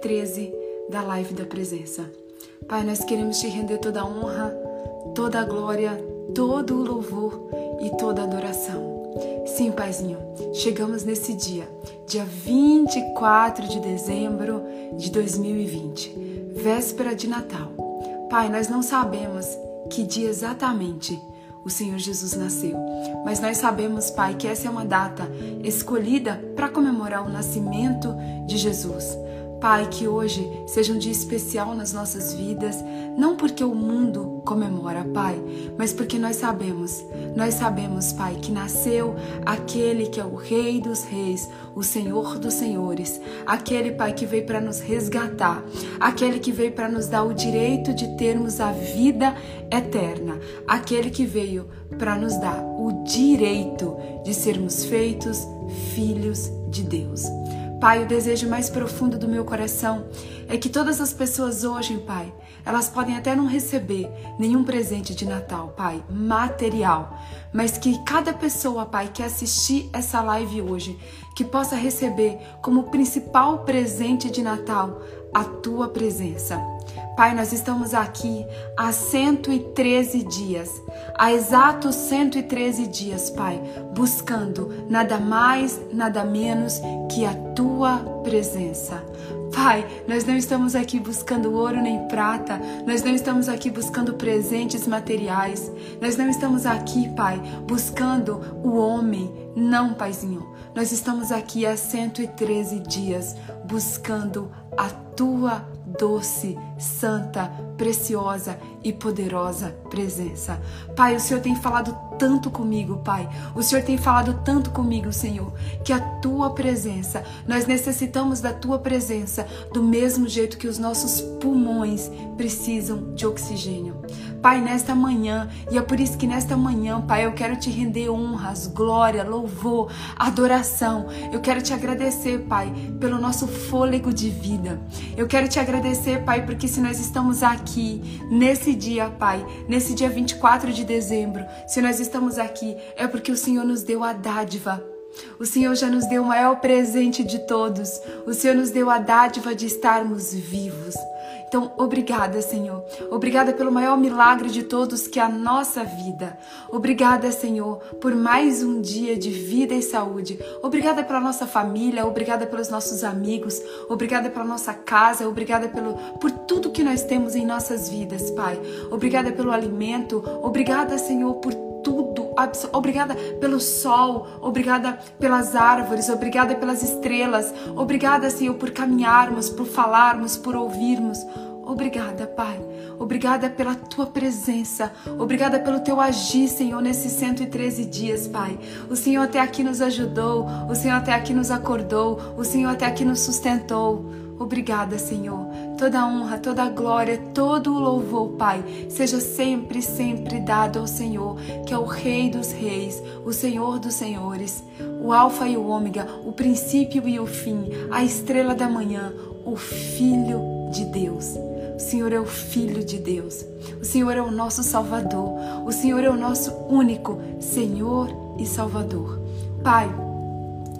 113 da live da presença. Pai, nós queremos te render toda a honra, toda a glória, todo o louvor e toda a adoração. Sim, Paizinho, chegamos nesse dia, dia 24 de dezembro de 2020, véspera de Natal. Pai, nós não sabemos que dia exatamente o Senhor Jesus nasceu. Mas nós sabemos, Pai, que essa é uma data escolhida para comemorar o nascimento de Jesus. Pai, que hoje seja um dia especial nas nossas vidas, não porque o mundo comemora, Pai, mas porque nós sabemos, nós sabemos, Pai, que nasceu aquele que é o Rei dos Reis, o Senhor dos Senhores, aquele, Pai, que veio para nos resgatar, aquele que veio para nos dar o direito de termos a vida eterna, aquele que veio para nos dar o direito de sermos feitos filhos de Deus. Pai, o desejo mais profundo do meu coração é que todas as pessoas hoje, Pai, elas podem até não receber nenhum presente de Natal, Pai, material, mas que cada pessoa, Pai, que assistir essa live hoje, que possa receber como principal presente de Natal a tua presença. Pai, nós estamos aqui há 113 dias, há exatos 113 dias, Pai, buscando nada mais, nada menos que a tua presença. Pai, nós não estamos aqui buscando ouro nem prata, nós não estamos aqui buscando presentes materiais, nós não estamos aqui, Pai, buscando o homem. Não, Paizinho, nós estamos aqui há 113 dias buscando a tua doce, santa, preciosa e poderosa presença. Pai, o Senhor tem falado tanto comigo, Pai. O Senhor tem falado tanto comigo, Senhor, que a tua presença, nós necessitamos da tua presença do mesmo jeito que os nossos pulmões precisam de oxigênio. Pai, nesta manhã, e é por isso que nesta manhã, Pai, eu quero te render honras, glória, louvor, adoração. Eu quero te agradecer, Pai, pelo nosso fôlego de vida. Eu quero te agradecer, Pai, porque se nós estamos aqui nesse dia, Pai, nesse dia 24 de dezembro, se nós estamos aqui, é porque o Senhor nos deu a dádiva o Senhor já nos deu o maior presente de todos. O Senhor nos deu a dádiva de estarmos vivos. Então, obrigada, Senhor. Obrigada pelo maior milagre de todos que é a nossa vida. Obrigada, Senhor, por mais um dia de vida e saúde. Obrigada pela nossa família, obrigada pelos nossos amigos, obrigada pela nossa casa, obrigada pelo, por tudo que nós temos em nossas vidas, Pai. Obrigada pelo alimento, obrigada, Senhor, por tudo. Obrigada pelo sol, obrigada pelas árvores, obrigada pelas estrelas, obrigada, Senhor, por caminharmos, por falarmos, por ouvirmos. Obrigada, Pai. Obrigada pela tua presença. Obrigada pelo teu agir, Senhor, nesses 113 dias, Pai. O Senhor até aqui nos ajudou. O Senhor até aqui nos acordou. O Senhor até aqui nos sustentou. Obrigada, Senhor. Toda honra, toda glória, todo o louvor, Pai, seja sempre, sempre dado ao Senhor, que é o Rei dos Reis, o Senhor dos Senhores, o Alfa e o Ômega, o princípio e o fim, a estrela da manhã, o Filho de Deus. O Senhor é o Filho de Deus. O Senhor é o nosso Salvador. O Senhor é o nosso único Senhor e Salvador. Pai,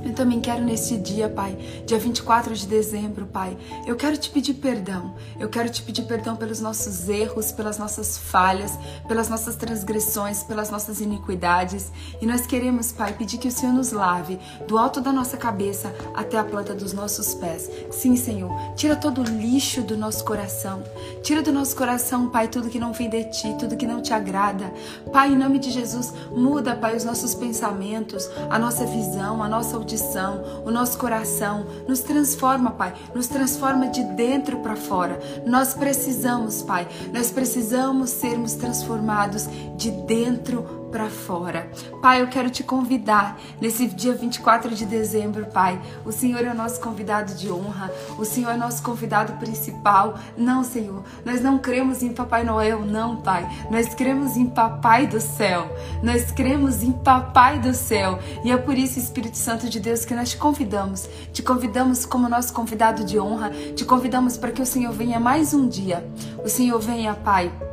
eu também quero neste dia, Pai, dia 24 de dezembro, Pai, eu quero te pedir perdão. Eu quero te pedir perdão pelos nossos erros, pelas nossas falhas, pelas nossas transgressões, pelas nossas iniquidades. E nós queremos, Pai, pedir que o Senhor nos lave do alto da nossa cabeça até a planta dos nossos pés. Sim, Senhor, tira todo o lixo do nosso coração. Tira do nosso coração, Pai, tudo que não vem de ti, tudo que não te agrada. Pai, em nome de Jesus, muda, Pai, os nossos pensamentos, a nossa visão, a nossa audição, o nosso coração. Nos transforma, Pai. Nos transforma de dentro para fora. Nós precisamos, Pai. Nós precisamos sermos transformados de dentro para fora. Pai, eu quero te convidar nesse dia 24 de dezembro, Pai. O Senhor é o nosso convidado de honra, o Senhor é o nosso convidado principal. Não, Senhor, nós não cremos em Papai Noel, não, Pai. Nós cremos em Papai do céu. Nós cremos em Papai do céu. E é por isso, Espírito Santo de Deus, que nós te convidamos. Te convidamos como nosso convidado de honra. Te convidamos para que o Senhor venha mais um dia. O Senhor venha, Pai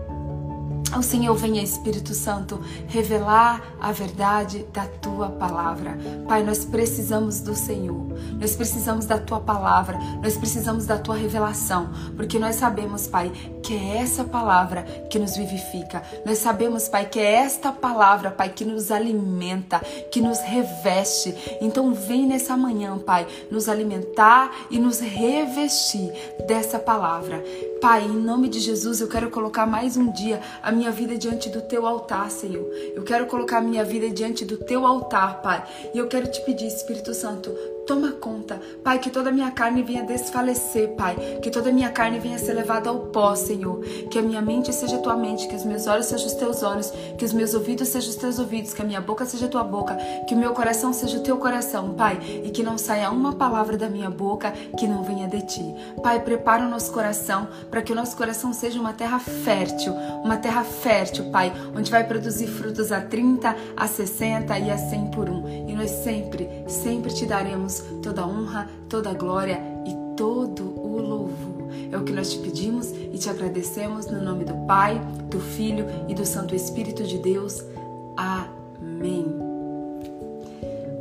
o Senhor venha, Espírito Santo, revelar a verdade da tua palavra. Pai, nós precisamos do Senhor, nós precisamos da tua palavra, nós precisamos da tua revelação, porque nós sabemos, Pai, que é essa palavra que nos vivifica. Nós sabemos, Pai, que é esta palavra, Pai, que nos alimenta, que nos reveste. Então, vem nessa manhã, Pai, nos alimentar e nos revestir dessa palavra. Pai, em nome de Jesus, eu quero colocar mais um dia a minha vida diante do teu altar, Senhor. Eu quero colocar a minha vida diante do teu altar, Pai. E eu quero te pedir, Espírito Santo, Toma conta, Pai, que toda a minha carne venha desfalecer, Pai. Que toda a minha carne venha ser levada ao pó, Senhor. Que a minha mente seja tua mente, que os meus olhos sejam os teus olhos, que os meus ouvidos sejam os teus ouvidos, que a minha boca seja tua boca, que o meu coração seja o teu coração, Pai. E que não saia uma palavra da minha boca que não venha de ti. Pai, prepara o nosso coração para que o nosso coração seja uma terra fértil, uma terra fértil, Pai, onde vai produzir frutos a 30, a 60 e a 100 por um. E nós sempre, sempre te daremos toda honra, toda glória e todo o louvor. É o que nós te pedimos e te agradecemos no nome do Pai, do Filho e do Santo Espírito de Deus. Amém.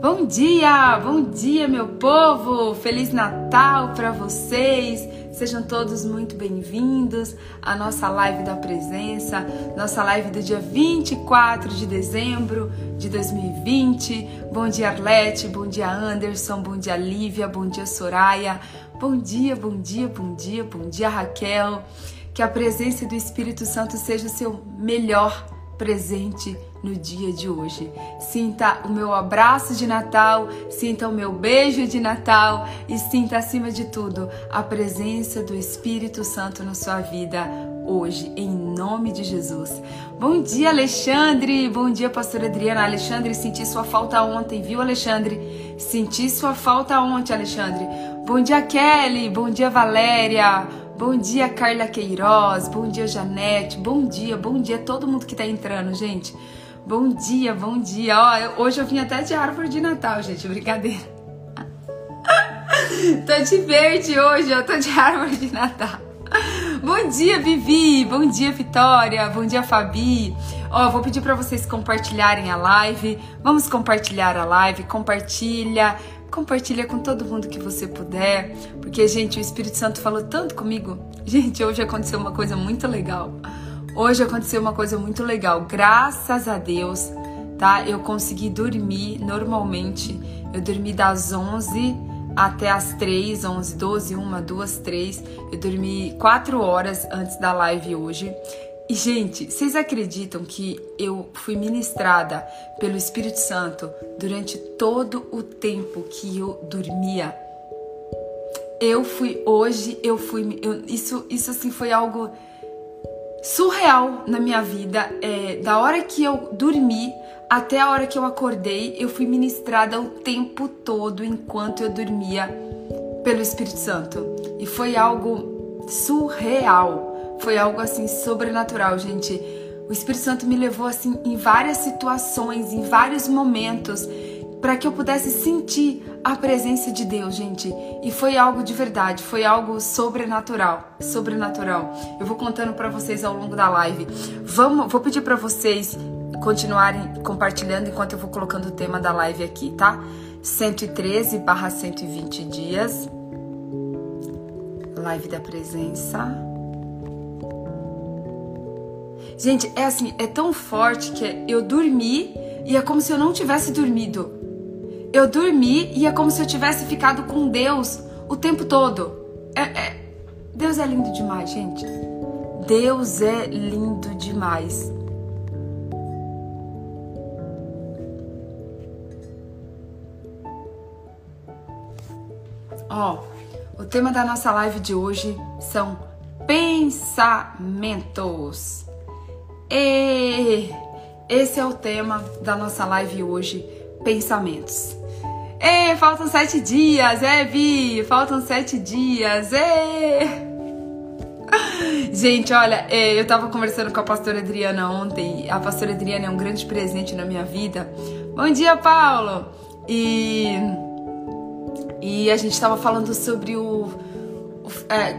Bom dia, bom dia, meu povo! Feliz Natal para vocês! Sejam todos muito bem-vindos à nossa live da presença, nossa live do dia 24 de dezembro de 2020. Bom dia, Arlete, bom dia, Anderson, bom dia, Lívia, bom dia, Soraya. Bom dia, bom dia, bom dia, bom dia, Raquel. Que a presença do Espírito Santo seja o seu melhor presente no dia de hoje. Sinta o meu abraço de Natal, sinta o meu beijo de Natal e sinta acima de tudo a presença do Espírito Santo na sua vida hoje, em nome de Jesus. Bom dia, Alexandre. Bom dia, pastora Adriana. Alexandre, senti sua falta ontem, viu, Alexandre? Senti sua falta ontem, Alexandre. Bom dia, Kelly. Bom dia, Valéria. Bom dia, Carla Queiroz. Bom dia, Janete. Bom dia, bom dia a todo mundo que tá entrando, gente. Bom dia, bom dia. Ó, hoje eu vim até de árvore de Natal, gente. Brincadeira. tô de verde hoje, eu tô de árvore de Natal. Bom dia, Vivi. Bom dia, Vitória. Bom dia, Fabi. Ó, vou pedir para vocês compartilharem a live. Vamos compartilhar a live. Compartilha compartilha com todo mundo que você puder, porque gente, o Espírito Santo falou tanto comigo. Gente, hoje aconteceu uma coisa muito legal. Hoje aconteceu uma coisa muito legal. Graças a Deus, tá? Eu consegui dormir normalmente. Eu dormi das 11 até as 3, 11, 12, 1, 2, 3. Eu dormi 4 horas antes da live hoje. E, gente, vocês acreditam que eu fui ministrada pelo Espírito Santo durante todo o tempo que eu dormia? Eu fui hoje, eu fui. Eu, isso, isso assim foi algo surreal na minha vida. É, da hora que eu dormi até a hora que eu acordei, eu fui ministrada o tempo todo enquanto eu dormia pelo Espírito Santo. E foi algo surreal. Foi algo assim sobrenatural, gente. O Espírito Santo me levou assim em várias situações, em vários momentos, para que eu pudesse sentir a presença de Deus, gente. E foi algo de verdade, foi algo sobrenatural, sobrenatural. Eu vou contando para vocês ao longo da live. Vamos, vou pedir para vocês continuarem compartilhando enquanto eu vou colocando o tema da live aqui, tá? 113 barra 120 dias. Live da presença. Gente, é assim, é tão forte que eu dormi e é como se eu não tivesse dormido. Eu dormi e é como se eu tivesse ficado com Deus o tempo todo. É, é... Deus é lindo demais, gente. Deus é lindo demais. Ó, o tema da nossa live de hoje são pensamentos. E esse é o tema da nossa live hoje, pensamentos. É, faltam sete dias, é, Vi, faltam sete dias, é. Gente, olha, é, eu tava conversando com a pastora Adriana ontem. A pastora Adriana é um grande presente na minha vida. Bom dia, Paulo! E, e a gente tava falando sobre o, o é,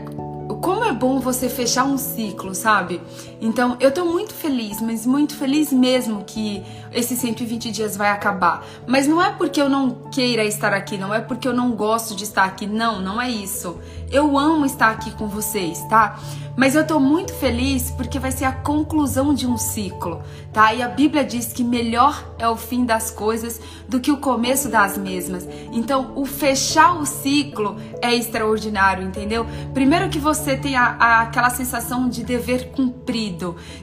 como é bom você fechar um ciclo, sabe? Então, eu tô muito feliz, mas muito feliz mesmo que esses 120 dias vai acabar. Mas não é porque eu não queira estar aqui, não é porque eu não gosto de estar aqui, não, não é isso. Eu amo estar aqui com vocês, tá? Mas eu tô muito feliz porque vai ser a conclusão de um ciclo, tá? E a Bíblia diz que melhor é o fim das coisas do que o começo das mesmas. Então, o fechar o ciclo é extraordinário, entendeu? Primeiro que você tem aquela sensação de dever cumprido.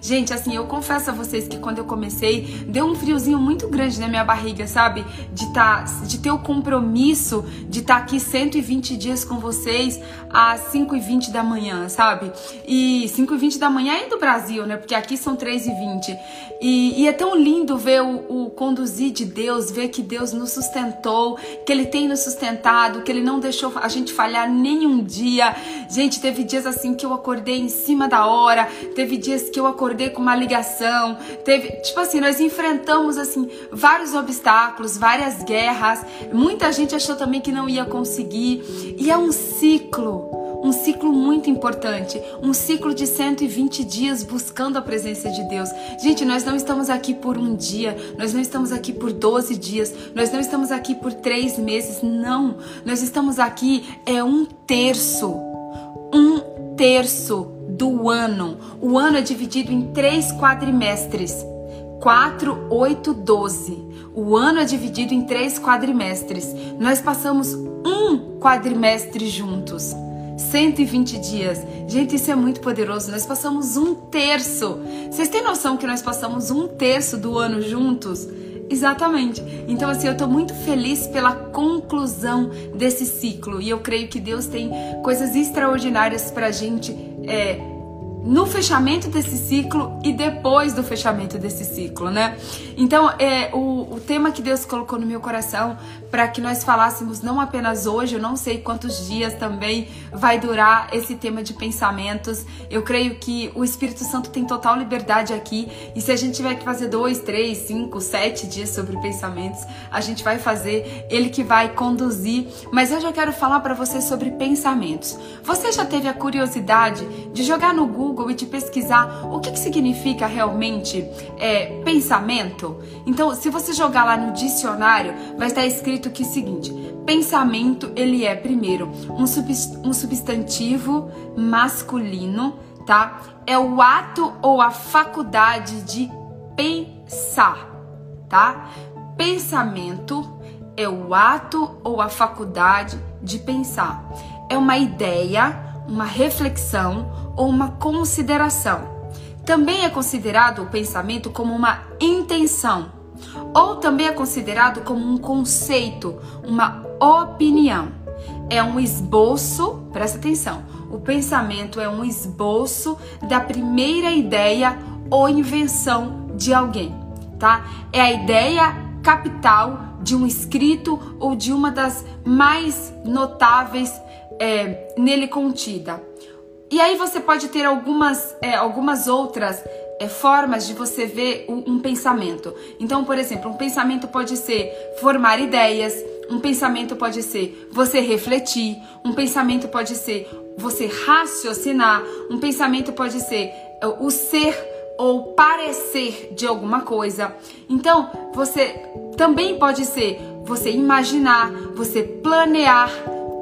Gente, assim, eu confesso a vocês que quando eu comecei, deu um friozinho muito grande na minha barriga, sabe? De, tá, de ter o compromisso de estar tá aqui 120 dias com vocês às 5 e 20 da manhã, sabe? E 5 e 20 da manhã é do Brasil, né? Porque aqui são 3 e 20. E, e é tão lindo ver o, o conduzir de Deus, ver que Deus nos sustentou, que Ele tem nos sustentado, que Ele não deixou a gente falhar nenhum dia. Gente, teve dias assim que eu acordei em cima da hora, teve dias que eu acordei com uma ligação, teve, tipo assim, nós enfrentamos assim vários obstáculos, várias guerras. Muita gente achou também que não ia conseguir. E é um ciclo um ciclo muito importante, um ciclo de 120 dias buscando a presença de Deus. Gente, nós não estamos aqui por um dia, nós não estamos aqui por 12 dias, nós não estamos aqui por três meses, não. Nós estamos aqui é um terço, um terço do ano. O ano é dividido em três quadrimestres. 4, 8, 12. O ano é dividido em três quadrimestres. Nós passamos um quadrimestre juntos. 120 dias. Gente, isso é muito poderoso. Nós passamos um terço. Vocês têm noção que nós passamos um terço do ano juntos? Exatamente. Então, assim, eu tô muito feliz pela conclusão desse ciclo. E eu creio que Deus tem coisas extraordinárias pra gente. É, no fechamento desse ciclo e depois do fechamento desse ciclo, né? Então, é o, o tema que Deus colocou no meu coração para que nós falássemos não apenas hoje, eu não sei quantos dias também vai durar esse tema de pensamentos. Eu creio que o Espírito Santo tem total liberdade aqui e se a gente tiver que fazer dois, três, cinco, sete dias sobre pensamentos, a gente vai fazer. Ele que vai conduzir. Mas eu já quero falar para você sobre pensamentos. Você já teve a curiosidade de jogar no Google Google e pesquisar o que, que significa realmente é, pensamento? Então, se você jogar lá no dicionário, vai estar escrito que é o seguinte: pensamento ele é primeiro um, um substantivo masculino, tá? É o ato ou a faculdade de pensar, tá? Pensamento é o ato ou a faculdade de pensar. É uma ideia, uma reflexão ou uma consideração. Também é considerado o pensamento como uma intenção, ou também é considerado como um conceito, uma opinião. É um esboço, presta atenção, o pensamento é um esboço da primeira ideia ou invenção de alguém, tá? É a ideia capital de um escrito ou de uma das mais notáveis é, nele contida. E aí você pode ter algumas, é, algumas outras é, formas de você ver um, um pensamento. Então, por exemplo, um pensamento pode ser formar ideias, um pensamento pode ser você refletir, um pensamento pode ser você raciocinar, um pensamento pode ser é, o ser ou parecer de alguma coisa. Então, você também pode ser você imaginar, você planear.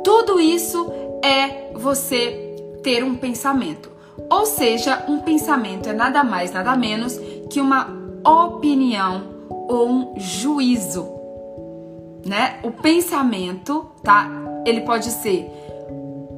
Tudo isso é você ter um pensamento. Ou seja, um pensamento é nada mais, nada menos que uma opinião ou um juízo, né? O pensamento, tá? Ele pode ser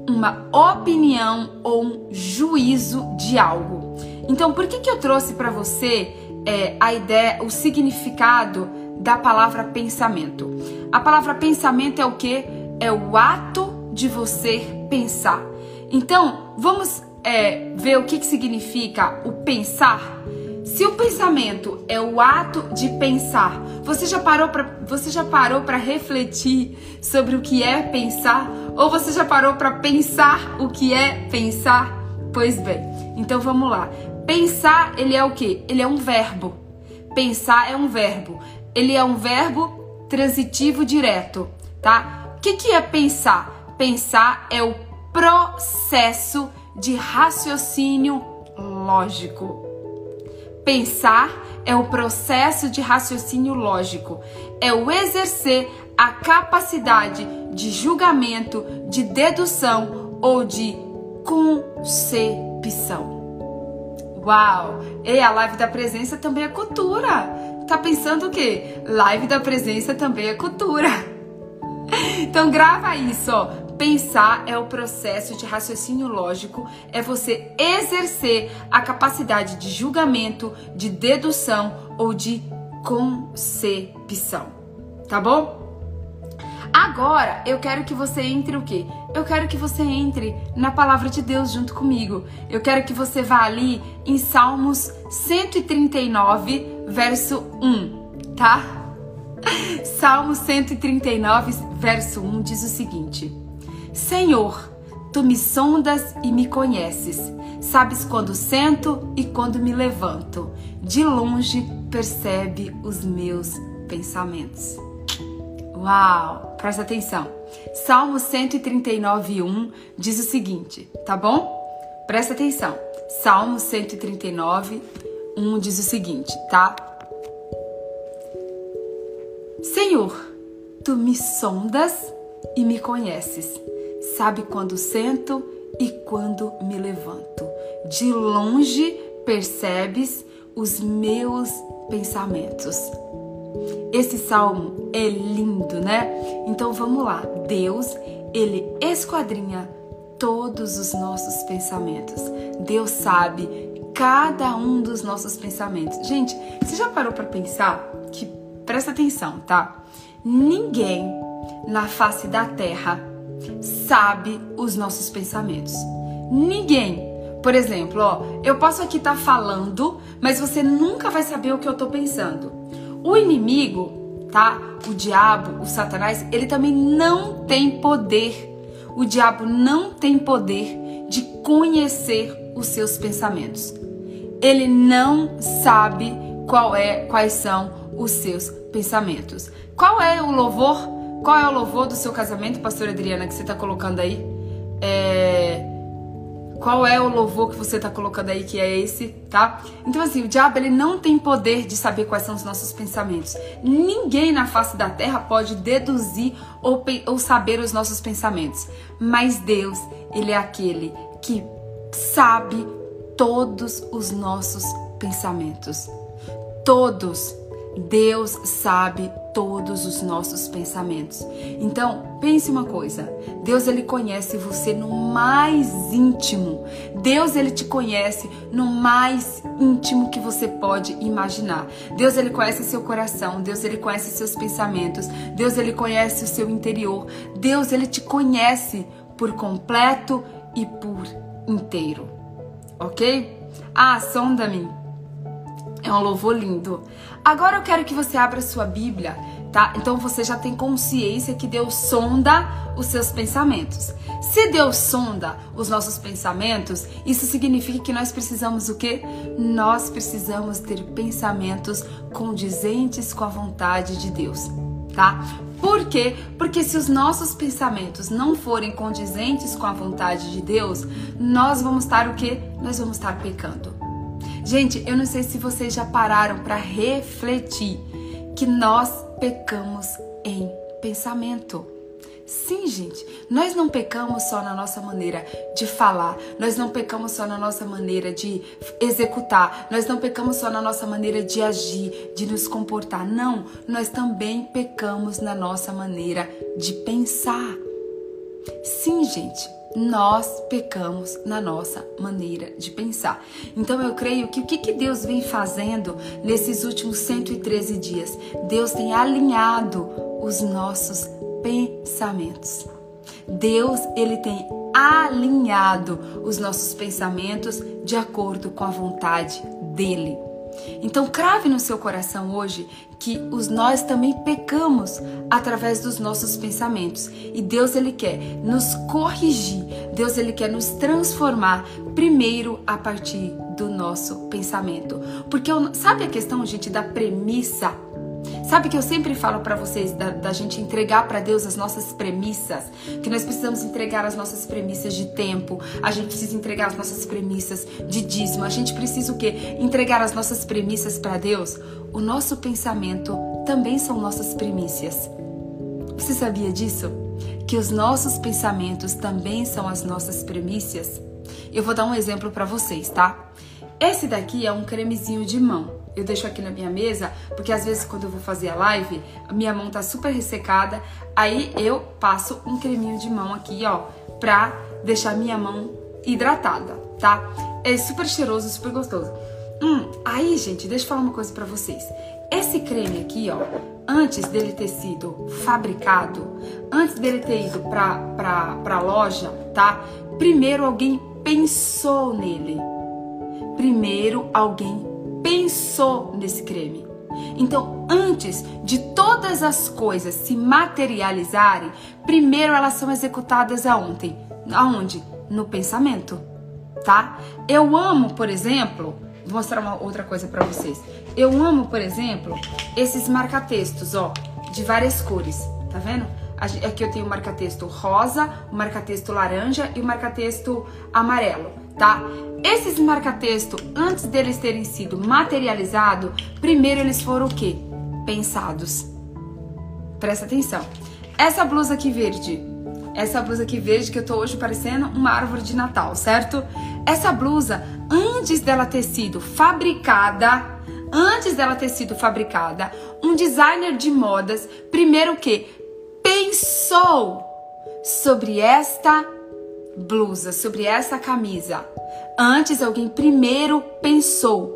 uma opinião ou um juízo de algo. Então, por que que eu trouxe para você é, a ideia, o significado da palavra pensamento? A palavra pensamento é o que? É o ato de você pensar. Então, vamos é, ver o que, que significa o pensar. Se o pensamento é o ato de pensar, você já parou para você já parou para refletir sobre o que é pensar ou você já parou para pensar o que é pensar? Pois bem, então vamos lá. Pensar, ele é o que? Ele é um verbo. Pensar é um verbo. Ele é um verbo transitivo direto, tá? O que, que é pensar? Pensar é o processo de raciocínio lógico. Pensar é o processo de raciocínio lógico, é o exercer a capacidade de julgamento, de dedução ou de concepção. Uau! E a live da presença também é cultura. Tá pensando o quê? Live da presença também é cultura. Então grava isso, ó. Pensar é o processo de raciocínio lógico, é você exercer a capacidade de julgamento, de dedução ou de concepção. Tá bom? Agora eu quero que você entre o quê? Eu quero que você entre na palavra de Deus junto comigo. Eu quero que você vá ali em Salmos 139, verso 1, tá? Salmos 139, verso 1 diz o seguinte: Senhor, tu me sondas e me conheces. Sabes quando sento e quando me levanto. De longe percebe os meus pensamentos. Uau! Presta atenção. Salmo 139, 1 diz o seguinte, tá bom? Presta atenção. Salmo 139, 1 diz o seguinte, tá? Senhor, tu me sondas e me conheces. Sabe quando sento e quando me levanto. De longe percebes os meus pensamentos. Esse salmo é lindo, né? Então vamos lá. Deus, ele esquadrinha todos os nossos pensamentos. Deus sabe cada um dos nossos pensamentos. Gente, você já parou para pensar que presta atenção, tá? Ninguém na face da terra sabe os nossos pensamentos. Ninguém. Por exemplo, ó, eu posso aqui estar tá falando, mas você nunca vai saber o que eu tô pensando. O inimigo, tá? O diabo, o Satanás, ele também não tem poder. O diabo não tem poder de conhecer os seus pensamentos. Ele não sabe qual é, quais são os seus pensamentos. Qual é o louvor? Qual é o louvor do seu casamento, pastora Adriana, que você está colocando aí? É qual é o louvor que você está colocando aí que é esse, tá? Então assim, o diabo ele não tem poder de saber quais são os nossos pensamentos. Ninguém na face da terra pode deduzir ou, ou saber os nossos pensamentos. Mas Deus, ele é aquele que sabe todos os nossos pensamentos. Todos. Deus sabe todos os nossos pensamentos. Então, pense uma coisa. Deus ele conhece você no mais íntimo. Deus ele te conhece no mais íntimo que você pode imaginar. Deus ele conhece seu coração, Deus ele conhece seus pensamentos, Deus ele conhece o seu interior. Deus ele te conhece por completo e por inteiro. OK? Ah, sonda-me é um louvor lindo. Agora eu quero que você abra sua Bíblia, tá? Então você já tem consciência que Deus sonda os seus pensamentos. Se Deus sonda os nossos pensamentos, isso significa que nós precisamos o quê? Nós precisamos ter pensamentos condizentes com a vontade de Deus, tá? Por quê? Porque se os nossos pensamentos não forem condizentes com a vontade de Deus, nós vamos estar o quê? Nós vamos estar pecando. Gente, eu não sei se vocês já pararam para refletir que nós pecamos em pensamento. Sim, gente, nós não pecamos só na nossa maneira de falar, nós não pecamos só na nossa maneira de executar, nós não pecamos só na nossa maneira de agir, de nos comportar. Não, nós também pecamos na nossa maneira de pensar. Sim, gente, nós pecamos na nossa maneira de pensar. Então eu creio que o que, Deus vem fazendo nesses últimos 113 dias? Deus tem alinhado os nossos pensamentos. Deus, ele tem alinhado os nossos pensamentos de acordo com a vontade dele. Então crave no seu coração hoje que os nós também pecamos através dos nossos pensamentos. E Deus ele quer nos corrigir. Deus ele quer nos transformar primeiro a partir do nosso pensamento. Porque sabe a questão, gente, da premissa Sabe que eu sempre falo para vocês da, da, gente entregar para Deus as nossas premissas, que nós precisamos entregar as nossas premissas de tempo, a gente precisa entregar as nossas premissas de dízimo, a gente precisa o quê? Entregar as nossas premissas para Deus. O nosso pensamento também são nossas premissas. Você sabia disso? Que os nossos pensamentos também são as nossas premissas? Eu vou dar um exemplo para vocês, tá? Esse daqui é um cremezinho de mão eu deixo aqui na minha mesa, porque às vezes quando eu vou fazer a live, a minha mão tá super ressecada, aí eu passo um creminho de mão aqui, ó, pra deixar minha mão hidratada, tá? É super cheiroso, super gostoso. Hum, aí, gente, deixa eu falar uma coisa para vocês. Esse creme aqui, ó, antes dele ter sido fabricado, antes dele ter ido pra, pra, pra loja, tá? Primeiro alguém pensou nele. Primeiro alguém pensou nesse creme. Então, antes de todas as coisas se materializarem, primeiro elas são executadas aonde? Aonde? No pensamento, tá? Eu amo, por exemplo, vou mostrar uma outra coisa para vocês. Eu amo, por exemplo, esses marca-textos, ó, de várias cores, tá vendo? Aqui eu tenho o marca-texto rosa, o marca-texto laranja e o marca-texto amarelo, tá? Esses marca-texto, antes deles terem sido materializados, primeiro eles foram o quê? Pensados. Presta atenção. Essa blusa aqui verde, essa blusa aqui verde que eu tô hoje parecendo uma árvore de Natal, certo? Essa blusa, antes dela ter sido fabricada, antes dela ter sido fabricada, um designer de modas, primeiro o quê? Pensou sobre esta blusa, sobre essa camisa. Antes alguém primeiro pensou,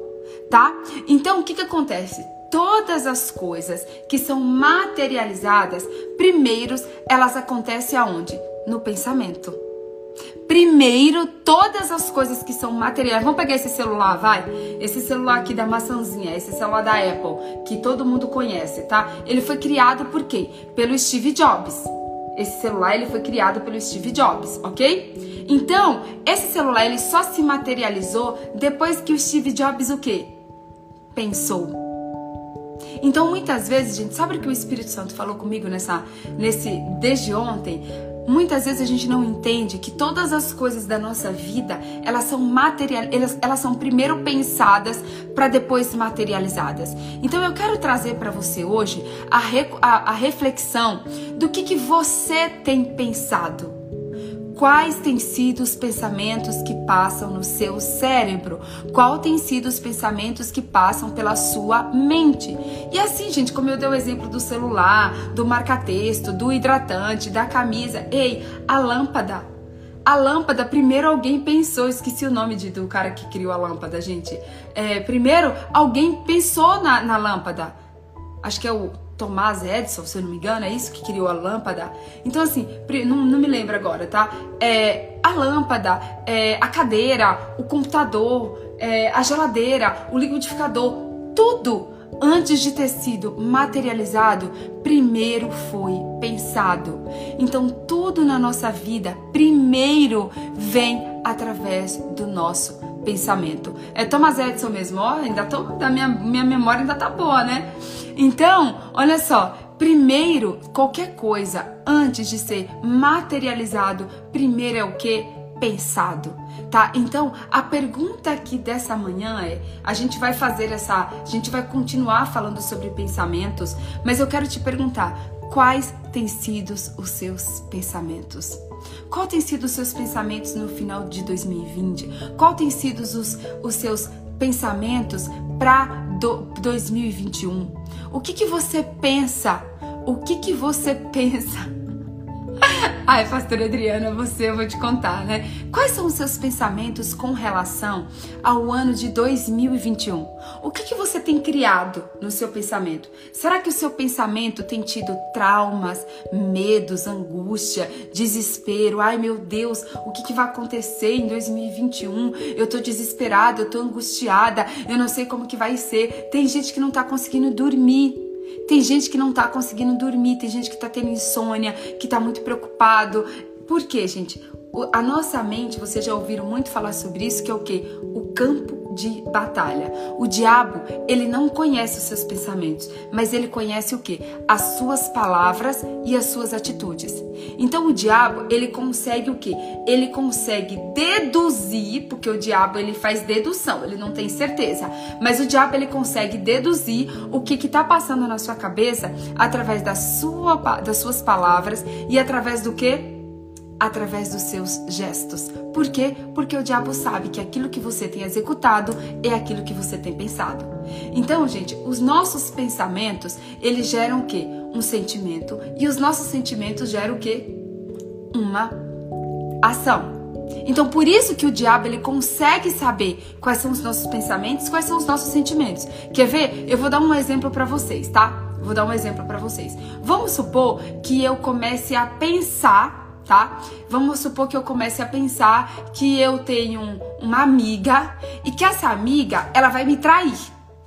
tá? Então o que que acontece? Todas as coisas que são materializadas, primeiros elas acontecem aonde? No pensamento. Primeiro, todas as coisas que são materiais. Vamos pegar esse celular, vai? Esse celular aqui da maçãzinha, esse celular da Apple, que todo mundo conhece, tá? Ele foi criado por quê? Pelo Steve Jobs. Esse celular ele foi criado pelo Steve Jobs, ok? Então, esse celular ele só se materializou depois que o Steve Jobs o quê? Pensou. Então, muitas vezes, gente, sabe o que o Espírito Santo falou comigo nessa, nesse, desde ontem? Muitas vezes a gente não entende que todas as coisas da nossa vida, elas são material, elas, elas são primeiro pensadas para depois materializadas. Então eu quero trazer para você hoje a, a, a reflexão do que, que você tem pensado quais têm sido os pensamentos que passam no seu cérebro, qual tem sido os pensamentos que passam pela sua mente. E assim, gente, como eu dei o exemplo do celular, do marca-texto, do hidratante, da camisa, ei, a lâmpada. A lâmpada, primeiro alguém pensou, esqueci o nome de, do cara que criou a lâmpada, gente. É, primeiro alguém pensou na, na lâmpada. Acho que é o Thomas Edison, se eu não me engano, é isso que criou a lâmpada. Então, assim, não, não me lembro agora, tá? É, a lâmpada, é, a cadeira, o computador, é, a geladeira, o liquidificador, tudo antes de ter sido materializado, primeiro foi pensado. Então, tudo na nossa vida, primeiro vem através do nosso pensamento. É Thomas Edison mesmo, ó, ainda tô, da minha, minha memória ainda tá boa, né? Então, olha só, primeiro, qualquer coisa antes de ser materializado, primeiro é o que? Pensado, tá? Então, a pergunta aqui dessa manhã é: a gente vai fazer essa, a gente vai continuar falando sobre pensamentos, mas eu quero te perguntar, quais têm sido os seus pensamentos? Qual tem sido os seus pensamentos no final de 2020? Qual tem sido os, os seus pensamentos para 2021? O que, que você pensa? O que, que você pensa? Ai, pastora Adriana, você eu vou te contar, né? Quais são os seus pensamentos com relação ao ano de 2021? O que, que você tem criado no seu pensamento? Será que o seu pensamento tem tido traumas, medos, angústia, desespero? Ai, meu Deus, o que, que vai acontecer em 2021? Eu tô desesperada, eu tô angustiada, eu não sei como que vai ser. Tem gente que não tá conseguindo dormir. Tem gente que não tá conseguindo dormir, tem gente que tá tendo insônia, que tá muito preocupado. Por quê, gente? A nossa mente, vocês já ouviram muito falar sobre isso, que é o quê? O campo de batalha. O diabo, ele não conhece os seus pensamentos, mas ele conhece o que? As suas palavras e as suas atitudes. Então o diabo, ele consegue o que? Ele consegue deduzir, porque o diabo ele faz dedução, ele não tem certeza, mas o diabo ele consegue deduzir o que está passando na sua cabeça através da sua, das suas palavras e através do que? Através dos seus gestos. Por quê? Porque o diabo sabe que aquilo que você tem executado é aquilo que você tem pensado. Então, gente, os nossos pensamentos, eles geram o quê? Um sentimento. E os nossos sentimentos geram o quê? Uma ação. Então, por isso que o diabo ele consegue saber quais são os nossos pensamentos, quais são os nossos sentimentos. Quer ver? Eu vou dar um exemplo para vocês, tá? Vou dar um exemplo para vocês. Vamos supor que eu comece a pensar tá? Vamos supor que eu comece a pensar que eu tenho uma amiga e que essa amiga, ela vai me trair.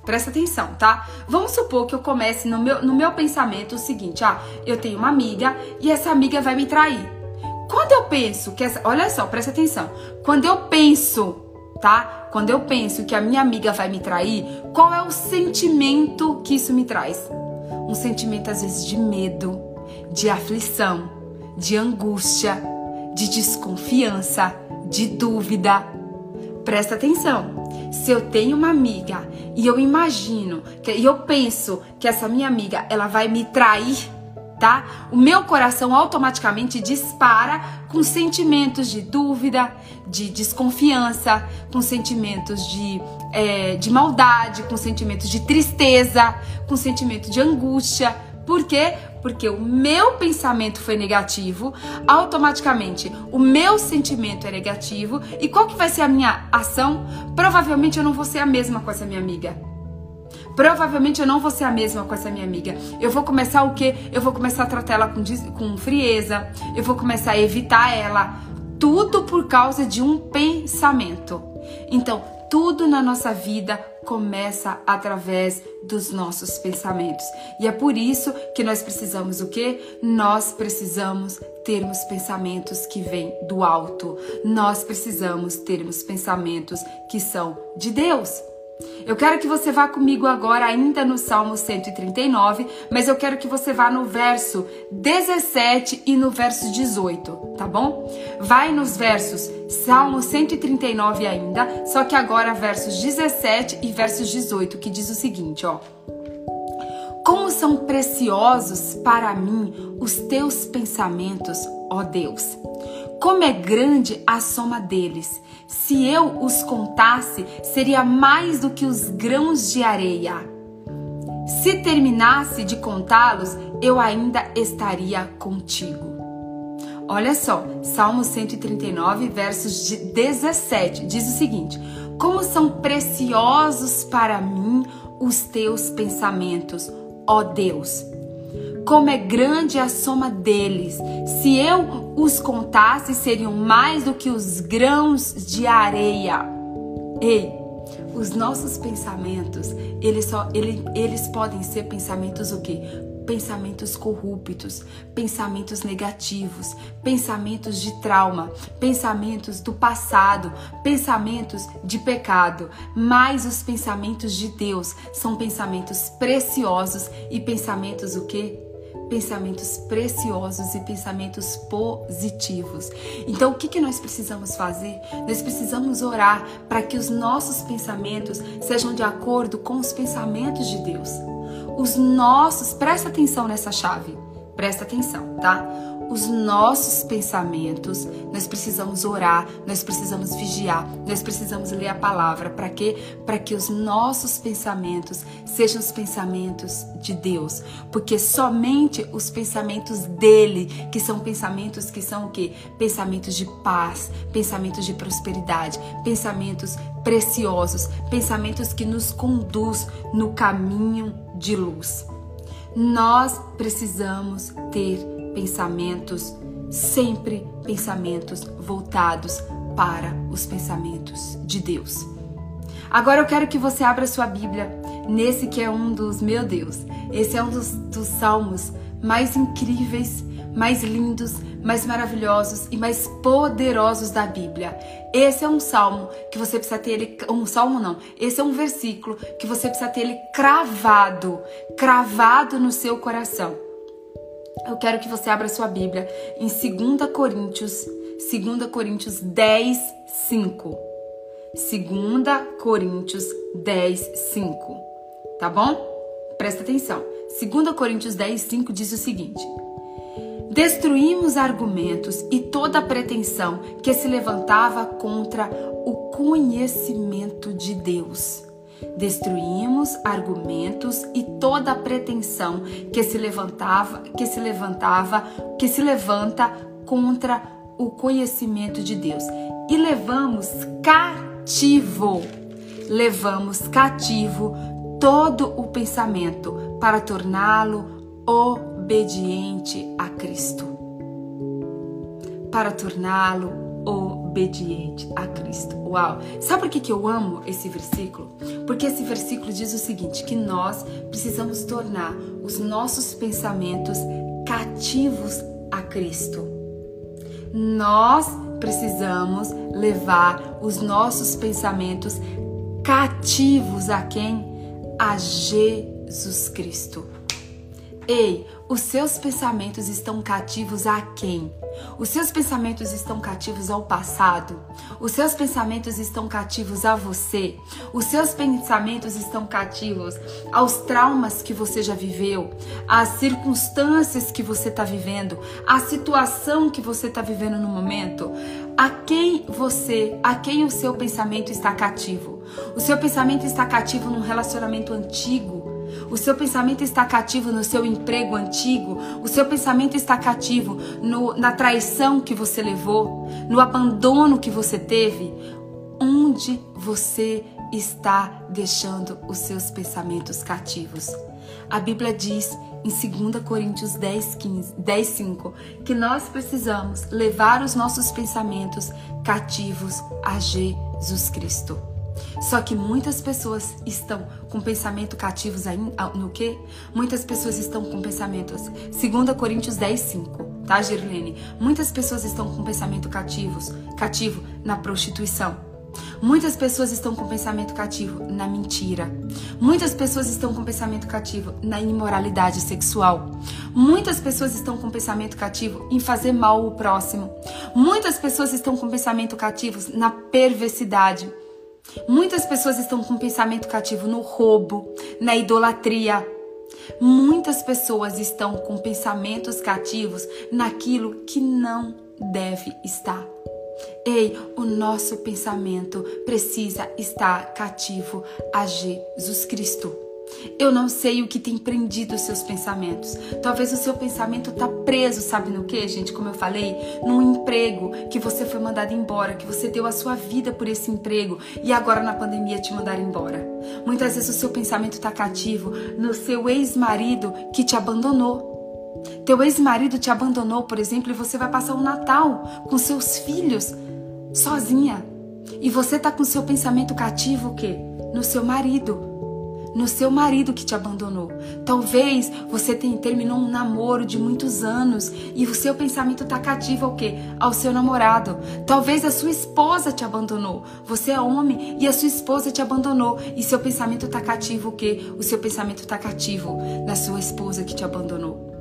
Presta atenção, tá? Vamos supor que eu comece no meu, no meu pensamento o seguinte: ah, eu tenho uma amiga e essa amiga vai me trair. Quando eu penso que essa. Olha só, presta atenção. Quando eu penso, tá? Quando eu penso que a minha amiga vai me trair, qual é o sentimento que isso me traz? Um sentimento, às vezes, de medo, de aflição de angústia, de desconfiança, de dúvida. Presta atenção. Se eu tenho uma amiga e eu imagino que, e eu penso que essa minha amiga ela vai me trair, tá? O meu coração automaticamente dispara com sentimentos de dúvida, de desconfiança, com sentimentos de, é, de maldade, com sentimentos de tristeza, com sentimento de angústia. Por quê? Porque o meu pensamento foi negativo, automaticamente o meu sentimento é negativo e qual que vai ser a minha ação? Provavelmente eu não vou ser a mesma com essa minha amiga. Provavelmente eu não vou ser a mesma com essa minha amiga. Eu vou começar o quê? Eu vou começar a tratar ela com, com frieza, eu vou começar a evitar ela. Tudo por causa de um pensamento. Então, tudo na nossa vida começa através dos nossos pensamentos. E é por isso que nós precisamos o quê? Nós precisamos termos pensamentos que vêm do alto. Nós precisamos termos pensamentos que são de Deus. Eu quero que você vá comigo agora, ainda no Salmo 139, mas eu quero que você vá no verso 17 e no verso 18, tá bom? Vai nos versos Salmo 139 ainda, só que agora versos 17 e versos 18, que diz o seguinte, ó. Como são preciosos para mim os teus pensamentos, ó Deus. Como é grande a soma deles. Se eu os contasse, seria mais do que os grãos de areia. Se terminasse de contá-los, eu ainda estaria contigo. Olha só, Salmo 139, versos 17, diz o seguinte: Como são preciosos para mim os teus pensamentos, ó Deus como é grande a soma deles. Se eu os contasse, seriam mais do que os grãos de areia. Ei, os nossos pensamentos, eles, só, eles, eles podem ser pensamentos o quê? Pensamentos corruptos, pensamentos negativos, pensamentos de trauma, pensamentos do passado, pensamentos de pecado. Mas os pensamentos de Deus são pensamentos preciosos e pensamentos o quê? Pensamentos preciosos e pensamentos positivos. Então, o que, que nós precisamos fazer? Nós precisamos orar para que os nossos pensamentos sejam de acordo com os pensamentos de Deus. Os nossos, presta atenção nessa chave, presta atenção, tá? Os nossos pensamentos, nós precisamos orar, nós precisamos vigiar, nós precisamos ler a palavra. Para quê? Para que os nossos pensamentos sejam os pensamentos de Deus. Porque somente os pensamentos dele, que são pensamentos que são o quê? Pensamentos de paz, pensamentos de prosperidade, pensamentos preciosos, pensamentos que nos conduz no caminho de luz. Nós precisamos ter pensamentos, sempre pensamentos voltados para os pensamentos de Deus. Agora eu quero que você abra sua Bíblia nesse que é um dos, meu Deus, esse é um dos, dos salmos mais incríveis, mais lindos, mais maravilhosos e mais poderosos da Bíblia. Esse é um salmo que você precisa ter ele, um salmo não, esse é um versículo que você precisa ter ele cravado, cravado no seu coração. Eu quero que você abra sua Bíblia em 2 Coríntios, 2 Coríntios 10, 5. 2 Coríntios 10, 5. Tá bom? Presta atenção. 2 Coríntios 10, 5 diz o seguinte: Destruímos argumentos e toda pretensão que se levantava contra o conhecimento de Deus. Destruímos argumentos e toda pretensão que se levantava, que se levantava, que se levanta contra o conhecimento de Deus. E levamos cativo, levamos cativo todo o pensamento para torná-lo obediente a Cristo. Para torná-lo obediente a Cristo. Uau! Sabe por que, que eu amo esse versículo? Porque esse versículo diz o seguinte: que nós precisamos tornar os nossos pensamentos cativos a Cristo. Nós precisamos levar os nossos pensamentos cativos a quem? A Jesus Cristo. Ei, os seus pensamentos estão cativos a quem? Os seus pensamentos estão cativos ao passado. Os seus pensamentos estão cativos a você. Os seus pensamentos estão cativos aos traumas que você já viveu, às circunstâncias que você está vivendo, à situação que você está vivendo no momento. A quem você, a quem o seu pensamento está cativo? O seu pensamento está cativo num relacionamento antigo o seu pensamento está cativo no seu emprego antigo. O seu pensamento está cativo no, na traição que você levou, no abandono que você teve. Onde você está deixando os seus pensamentos cativos? A Bíblia diz em 2 Coríntios 10, 15, 10 5, que nós precisamos levar os nossos pensamentos cativos a Jesus Cristo. Só que muitas pessoas estão com pensamento cativos ainda no quê? Muitas pessoas estão com pensamentos. 2 Coríntios 10, 5, tá, Girlene? Muitas pessoas estão com pensamento cativos, cativo na prostituição. Muitas pessoas estão com pensamento cativo na mentira. Muitas pessoas estão com pensamento cativo na imoralidade sexual. Muitas pessoas estão com pensamento cativo em fazer mal ao próximo. Muitas pessoas estão com pensamento cativos na perversidade. Muitas pessoas estão com pensamento cativo no roubo, na idolatria. Muitas pessoas estão com pensamentos cativos naquilo que não deve estar. Ei, o nosso pensamento precisa estar cativo a Jesus Cristo. Eu não sei o que tem prendido os seus pensamentos. Talvez o seu pensamento está preso, sabe no que, gente? Como eu falei, num emprego que você foi mandado embora, que você deu a sua vida por esse emprego e agora na pandemia te mandaram embora. Muitas vezes o seu pensamento está cativo no seu ex-marido que te abandonou. Teu ex-marido te abandonou, por exemplo, e você vai passar o Natal com seus filhos sozinha. E você tá com seu pensamento cativo o quê? No seu marido no seu marido que te abandonou. Talvez você tenha, terminou um namoro de muitos anos e o seu pensamento está cativo ao quê? Ao seu namorado. Talvez a sua esposa te abandonou. Você é homem e a sua esposa te abandonou e seu pensamento está cativo o quê? O seu pensamento está cativo na sua esposa que te abandonou.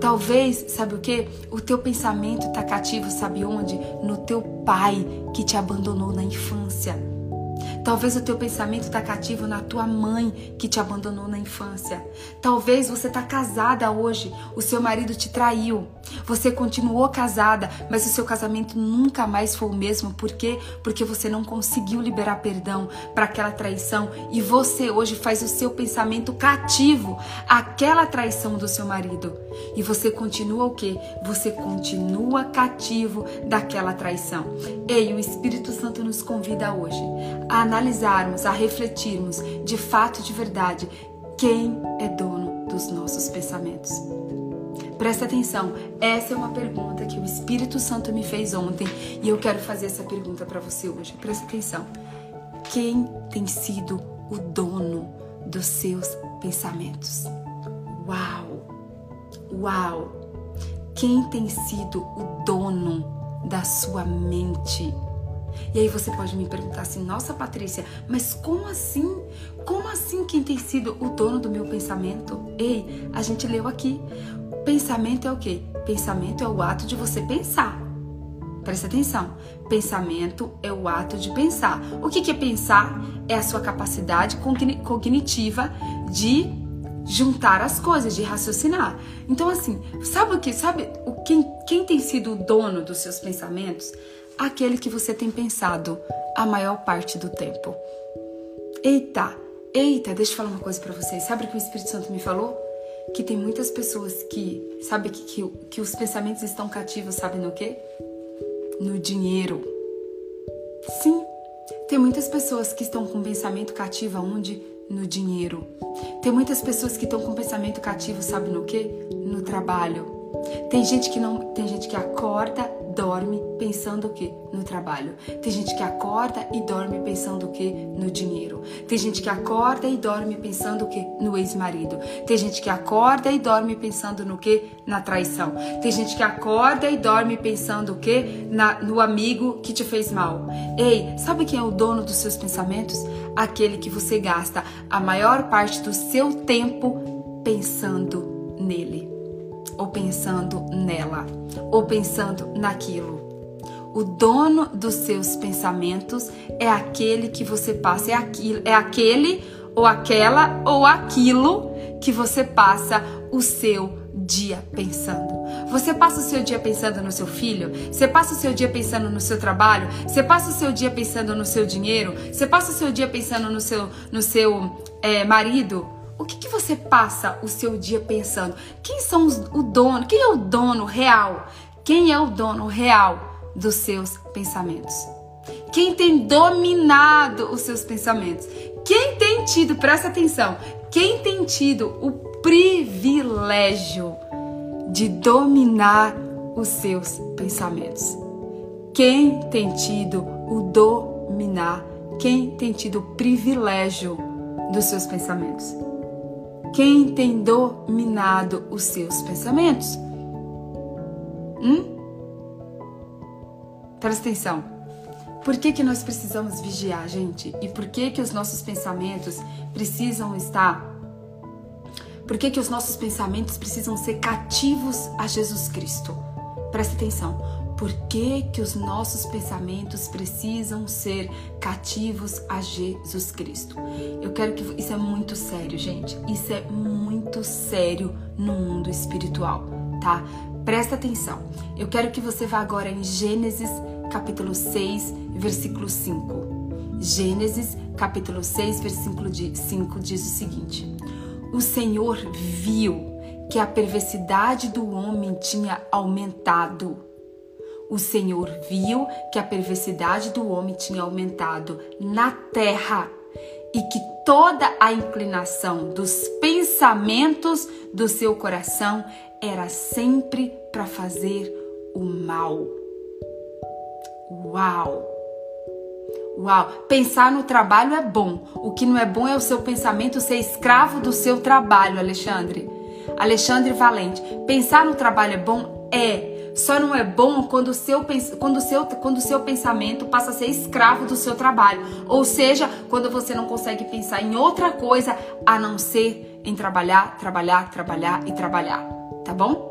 Talvez, sabe o que? O teu pensamento está cativo, sabe onde? No teu pai que te abandonou na infância. Talvez o teu pensamento está cativo na tua mãe que te abandonou na infância. Talvez você está casada hoje, o seu marido te traiu. Você continuou casada, mas o seu casamento nunca mais foi o mesmo. Por quê? Porque você não conseguiu liberar perdão para aquela traição e você hoje faz o seu pensamento cativo àquela traição do seu marido. E você continua o quê? Você continua cativo daquela traição. Ei, o Espírito Santo nos convida hoje a analisarmos, a refletirmos de fato, de verdade, quem é dono dos nossos pensamentos. Presta atenção, essa é uma pergunta que o Espírito Santo me fez ontem e eu quero fazer essa pergunta para você hoje. Presta atenção. Quem tem sido o dono dos seus pensamentos? Uau! Uau! Quem tem sido o dono da sua mente? E aí você pode me perguntar assim: "Nossa, Patrícia, mas como assim? Como assim quem tem sido o dono do meu pensamento?" Ei, a gente leu aqui. Pensamento é o quê? Pensamento é o ato de você pensar. Presta atenção. Pensamento é o ato de pensar. O que é pensar? É a sua capacidade cognitiva de juntar as coisas, de raciocinar. Então, assim, sabe o que? Sabe o quem, quem tem sido o dono dos seus pensamentos? Aquele que você tem pensado a maior parte do tempo. Eita, eita, deixa eu falar uma coisa para vocês. Sabe o que o Espírito Santo me falou? que tem muitas pessoas que, sabe, que, que, que os pensamentos estão cativos, sabe no quê? No dinheiro. Sim, tem muitas pessoas que estão com pensamento cativo onde? No dinheiro. Tem muitas pessoas que estão com pensamento cativo, sabe no quê? No trabalho. Tem gente que não, tem gente que acorda dorme pensando o quê? No trabalho. Tem gente que acorda e dorme pensando o quê? No dinheiro. Tem gente que acorda e dorme pensando o quê? No ex-marido. Tem gente que acorda e dorme pensando no quê? Na traição. Tem gente que acorda e dorme pensando o quê? Na, no amigo que te fez mal. Ei, sabe quem é o dono dos seus pensamentos? Aquele que você gasta a maior parte do seu tempo pensando nele ou pensando nela, ou pensando naquilo. O dono dos seus pensamentos é aquele que você passa, é, aquilo, é aquele ou aquela ou aquilo que você passa o seu dia pensando. Você passa o seu dia pensando no seu filho? Você passa o seu dia pensando no seu trabalho? Você passa o seu dia pensando no seu dinheiro? Você passa o seu dia pensando no seu, no seu é, marido? O que, que você passa o seu dia pensando? Quem são os, o dono? Quem é o dono real? Quem é o dono real dos seus pensamentos? Quem tem dominado os seus pensamentos? Quem tem tido, presta atenção, quem tem tido o privilégio de dominar os seus pensamentos? Quem tem tido o dominar? Quem tem tido o privilégio dos seus pensamentos? Quem tem dominado os seus pensamentos? Hum? Presta atenção. Por que, que nós precisamos vigiar, gente? E por que, que os nossos pensamentos precisam estar. Por que, que os nossos pensamentos precisam ser cativos a Jesus Cristo? Presta atenção. Por que, que os nossos pensamentos precisam ser cativos a Jesus Cristo? Eu quero que isso é muito sério, gente. Isso é muito sério no mundo espiritual, tá? Presta atenção. Eu quero que você vá agora em Gênesis capítulo 6, versículo 5. Gênesis capítulo 6, versículo 5 diz o seguinte: O Senhor viu que a perversidade do homem tinha aumentado o Senhor viu que a perversidade do homem tinha aumentado na terra e que toda a inclinação dos pensamentos do seu coração era sempre para fazer o mal. Uau! Uau! Pensar no trabalho é bom. O que não é bom é o seu pensamento ser escravo do seu trabalho, Alexandre. Alexandre Valente. Pensar no trabalho é bom? É. Só não é bom quando o seu, quando o seu, quando o seu pensamento passa a ser escravo do seu trabalho. Ou seja, quando você não consegue pensar em outra coisa a não ser em trabalhar, trabalhar, trabalhar e trabalhar. Tá bom?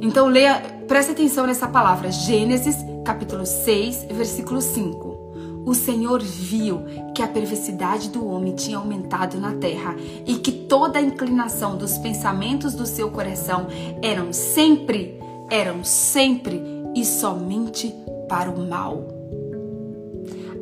Então leia, preste atenção nessa palavra, Gênesis capítulo 6, versículo 5. o Senhor viu que a perversidade do homem tinha aumentado na terra e que toda a inclinação dos pensamentos do seu coração eram sempre, eram sempre e somente para o mal.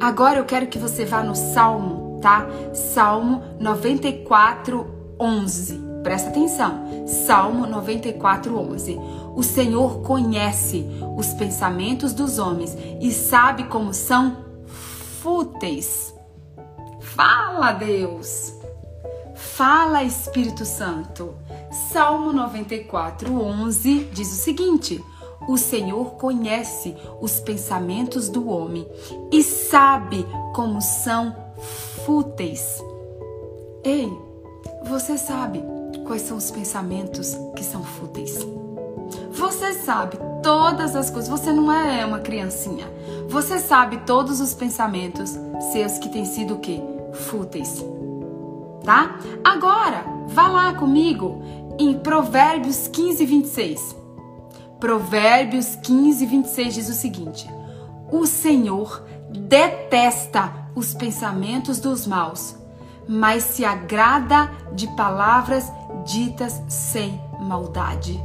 Agora eu quero que você vá no Salmo, tá? Salmo 94, 11. Presta atenção. Salmo 94, 11. O Senhor conhece os pensamentos dos homens e sabe como são fúteis. Fala, Deus. Fala, Espírito Santo. Salmo 94, 11 diz o seguinte: O Senhor conhece os pensamentos do homem e sabe como são fúteis. Ei, você sabe quais são os pensamentos que são fúteis? Você sabe todas as coisas, você não é uma criancinha. Você sabe todos os pensamentos seus que têm sido o quê? Fúteis. Tá? Agora, vá lá comigo em Provérbios 15, 26. Provérbios 15, 26 diz o seguinte: O Senhor detesta os pensamentos dos maus, mas se agrada de palavras ditas sem maldade.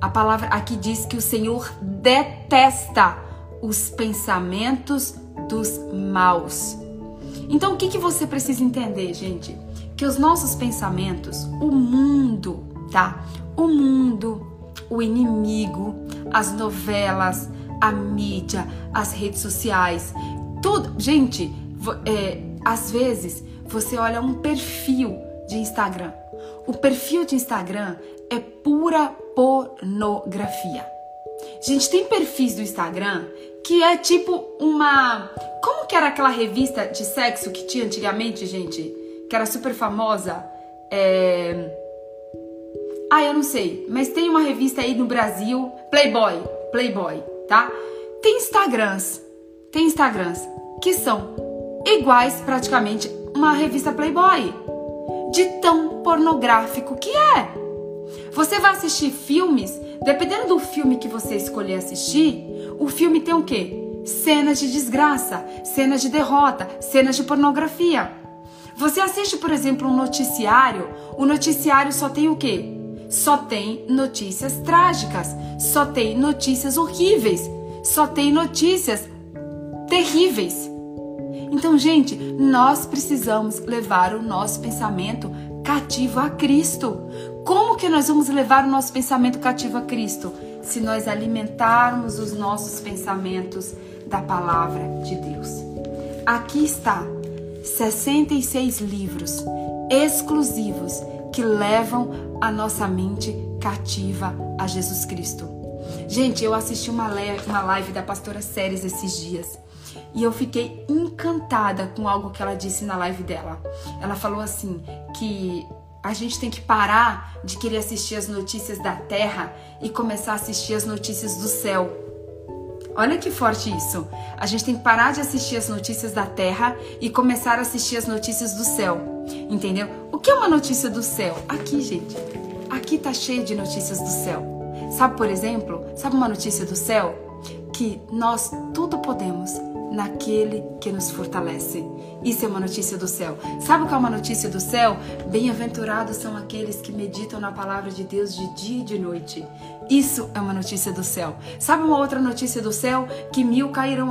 A palavra aqui diz que o Senhor detesta os pensamentos dos maus. Então, o que, que você precisa entender, gente? Que os nossos pensamentos, o mundo, tá? O mundo, o inimigo, as novelas, a mídia, as redes sociais, tudo. Gente, é, às vezes você olha um perfil de Instagram. O perfil de Instagram é pura pornografia. Gente, tem perfis do Instagram que é tipo uma. Como que era aquela revista de sexo que tinha antigamente, gente? Que era super famosa? É. Ah, eu não sei, mas tem uma revista aí no Brasil, Playboy, Playboy, tá? Tem Instagrams, tem Instagrams que são iguais praticamente uma revista Playboy, de tão pornográfico que é. Você vai assistir filmes, dependendo do filme que você escolher assistir, o filme tem o quê? Cenas de desgraça, cenas de derrota, cenas de pornografia. Você assiste, por exemplo, um noticiário, o noticiário só tem o quê? Só tem notícias trágicas, só tem notícias horríveis, só tem notícias terríveis. Então, gente, nós precisamos levar o nosso pensamento cativo a Cristo. Como que nós vamos levar o nosso pensamento cativo a Cristo? Se nós alimentarmos os nossos pensamentos da palavra de Deus. Aqui está 66 livros exclusivos que levam a nossa mente cativa a Jesus Cristo. Gente, eu assisti uma live da pastora Séries esses dias e eu fiquei encantada com algo que ela disse na live dela. Ela falou assim que a gente tem que parar de querer assistir as notícias da terra e começar a assistir as notícias do céu. Olha que forte isso. A gente tem que parar de assistir as notícias da terra e começar a assistir as notícias do céu. Entendeu? O que é uma notícia do céu? Aqui, gente. Aqui tá cheio de notícias do céu. Sabe, por exemplo, sabe uma notícia do céu? Que nós tudo podemos naquele que nos fortalece. Isso é uma notícia do céu. Sabe o que é uma notícia do céu? Bem-aventurados são aqueles que meditam na palavra de Deus de dia e de noite. Isso é uma notícia do céu. Sabe uma outra notícia do céu? Que mil cairão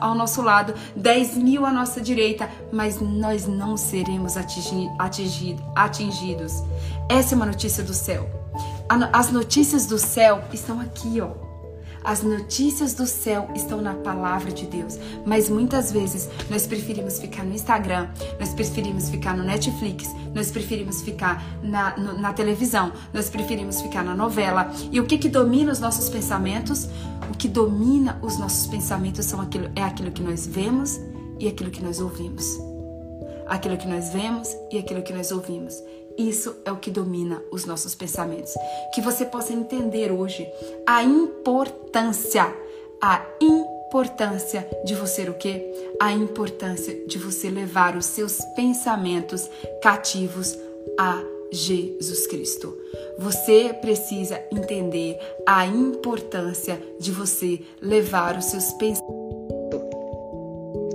ao nosso lado, dez mil à nossa direita, mas nós não seremos atingidos. Essa é uma notícia do céu. As notícias do céu estão aqui, ó. As notícias do céu estão na palavra de Deus, mas muitas vezes nós preferimos ficar no Instagram, nós preferimos ficar no Netflix, nós preferimos ficar na, no, na televisão, nós preferimos ficar na novela. E o que, que domina os nossos pensamentos? O que domina os nossos pensamentos são aquilo, é aquilo que nós vemos e aquilo que nós ouvimos. Aquilo que nós vemos e aquilo que nós ouvimos. Isso é o que domina os nossos pensamentos. Que você possa entender hoje a importância, a importância de você o quê? A importância de você levar os seus pensamentos cativos a Jesus Cristo. Você precisa entender a importância de você levar os seus pensamentos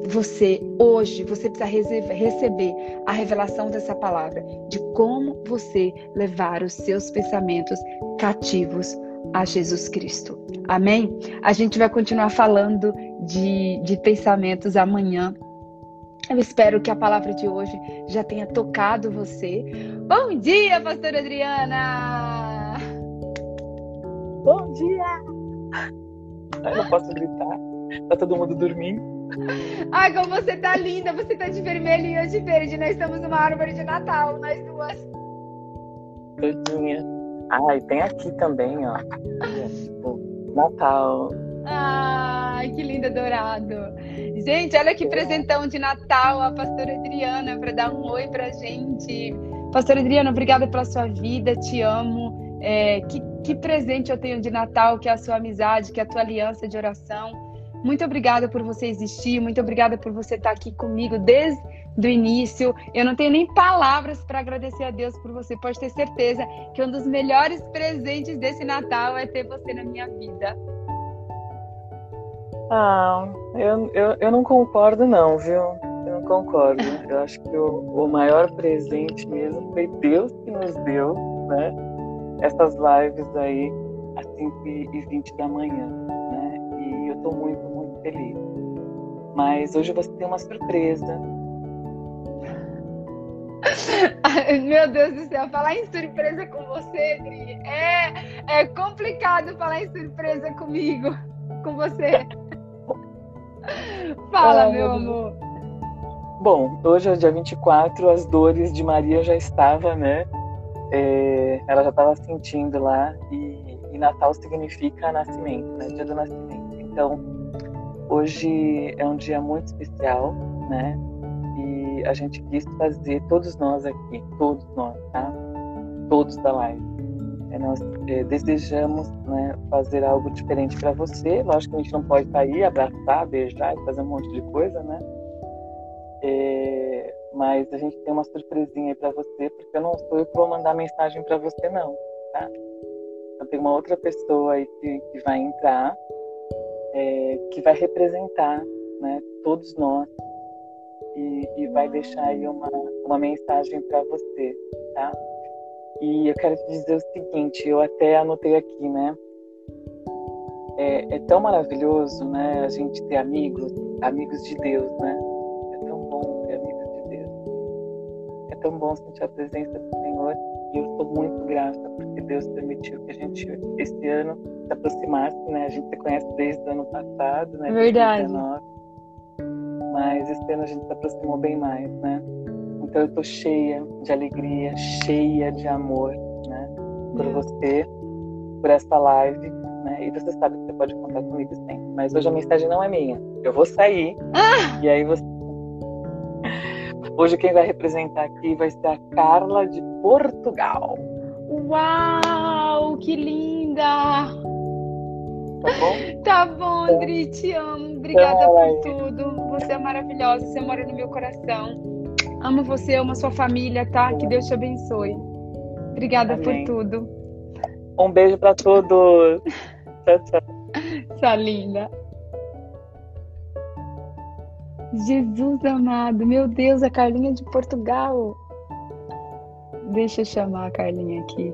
você hoje, você precisa receber a revelação dessa palavra, de como você levar os seus pensamentos cativos a Jesus Cristo. Amém? A gente vai continuar falando de, de pensamentos amanhã. Eu espero que a palavra de hoje já tenha tocado você. Bom dia, pastora Adriana! Bom dia! Eu não posso gritar. Tá todo mundo dormindo. Ai, como você tá linda! Você tá de vermelho e eu de verde. Nós estamos numa árvore de Natal, nós duas. Todinha. Ai, tem aqui também, ó. Natal. Ai, que linda, dourado. Gente, olha que presentão de Natal a pastora Adriana para dar um oi pra gente. Pastora Adriana, obrigada pela sua vida, te amo. É, que, que presente eu tenho de Natal, que é a sua amizade, que é a tua aliança de oração. Muito obrigada por você existir, muito obrigada por você estar aqui comigo desde o início. Eu não tenho nem palavras para agradecer a Deus por você. Pode ter certeza que um dos melhores presentes desse Natal é ter você na minha vida. Ah, eu, eu, eu não concordo não, viu? Eu não concordo. Eu acho que o, o maior presente mesmo foi Deus que nos deu, né? Essas lives aí às 5h20 da manhã, né? E eu tô muito feliz. Mas hoje você tem uma surpresa. Meu Deus do céu, falar em surpresa com você, Dri, é, é complicado falar em surpresa comigo, com você. Fala, ah, meu amor. Bom, hoje é dia 24, as dores de Maria já estava, né? É, ela já estava sentindo lá e, e, Natal significa nascimento, né? Dia do nascimento. Então, hoje é um dia muito especial, né? E a gente quis fazer, todos nós aqui, todos nós, tá? Todos da live, é, nós é, desejamos né, fazer algo diferente para você. Lógico que a gente não pode sair, abraçar, beijar e fazer um monte de coisa, né? É, mas a gente tem uma surpresinha aí para você, porque eu não sou eu que vou mandar mensagem para você, não, tá? Então tem uma outra pessoa aí que, que vai entrar, é, que vai representar né, todos nós e, e vai deixar aí uma, uma mensagem para você, tá? E eu quero te dizer o seguinte, eu até anotei aqui, né? É, é, tão maravilhoso, né? A gente ter amigos, amigos de Deus, né? É tão bom ter amigos de Deus. É tão bom sentir a presença do Senhor. E eu estou muito grata porque Deus permitiu que a gente esse ano se aproximasse, né? A gente se conhece desde o ano passado, né? Verdade. 2019, mas esse ano a gente se aproximou bem mais, né? Então eu estou cheia de alegria, cheia de amor, né? Por você, por essa live, né? E você sabe que você pode contar comigo sempre. Mas hoje a mensagem não é minha. Eu vou sair ah! e aí você. Hoje quem vai representar aqui vai ser a Carla de Portugal. Uau, que linda! Tá bom? Tá bom, Andri, te amo. Obrigada por tudo. Você é maravilhosa, você mora no meu coração. Amo você, amo a sua família, tá? Que Deus te abençoe. Obrigada Amém. por tudo. Um beijo para todos. tchau, tchau. Sua linda. Jesus amado, meu Deus, a Carlinha de Portugal. Deixa eu chamar a Carlinha aqui.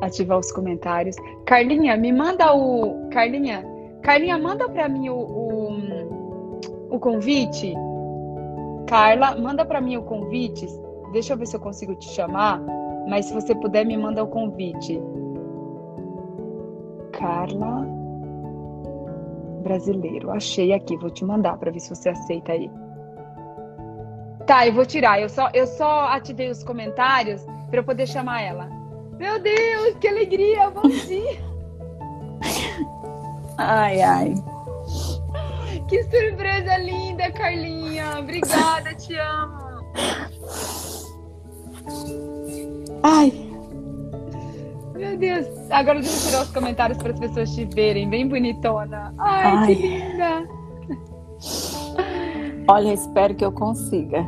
Ativar os comentários. Carlinha, me manda o. Carlinha, Carlinha, manda para mim o, o, o, convite. Carla, manda para mim o convite. Deixa eu ver se eu consigo te chamar. Mas se você puder, me manda o convite. Carla Brasileiro. Achei aqui, vou te mandar para ver se você aceita aí. Tá, eu vou tirar. Eu só, eu só ativei os comentários para eu poder chamar ela. Meu Deus, que alegria! Bom dia! Ai, ai. Que surpresa linda, Carlinha. Obrigada, te amo. Ai. Meu Deus. Agora deixa eu tirar os comentários para as pessoas te verem. Bem bonitona. Ai, ai. que linda. Olha, espero que eu consiga.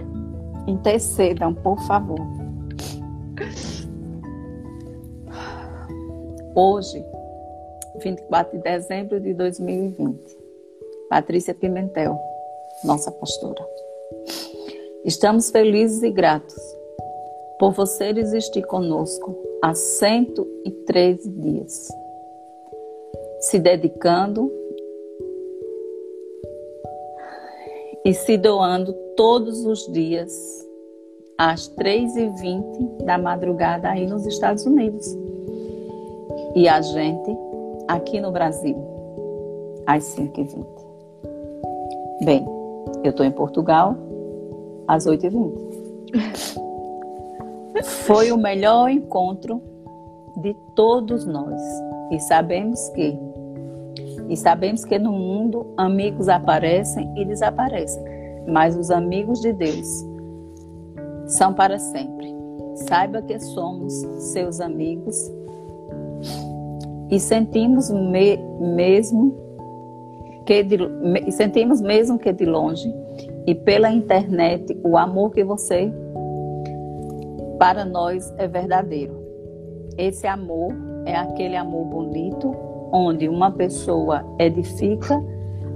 Intercedam, por favor. Hoje 24 de dezembro de 2020. Patrícia Pimentel, nossa pastora. Estamos felizes e gratos por você existir conosco há 113 dias, se dedicando e se doando todos os dias às 3h20 da madrugada aí nos Estados Unidos. E a gente aqui no Brasil às 5h20. Bem, eu estou em Portugal às 8h20. Foi o melhor encontro de todos nós. E sabemos que e sabemos que no mundo amigos aparecem e desaparecem, mas os amigos de Deus são para sempre. Saiba que somos seus amigos e sentimos me, mesmo que de, me, sentimos mesmo que de longe e pela internet o amor que você para nós é verdadeiro. Esse amor é aquele amor bonito onde uma pessoa edifica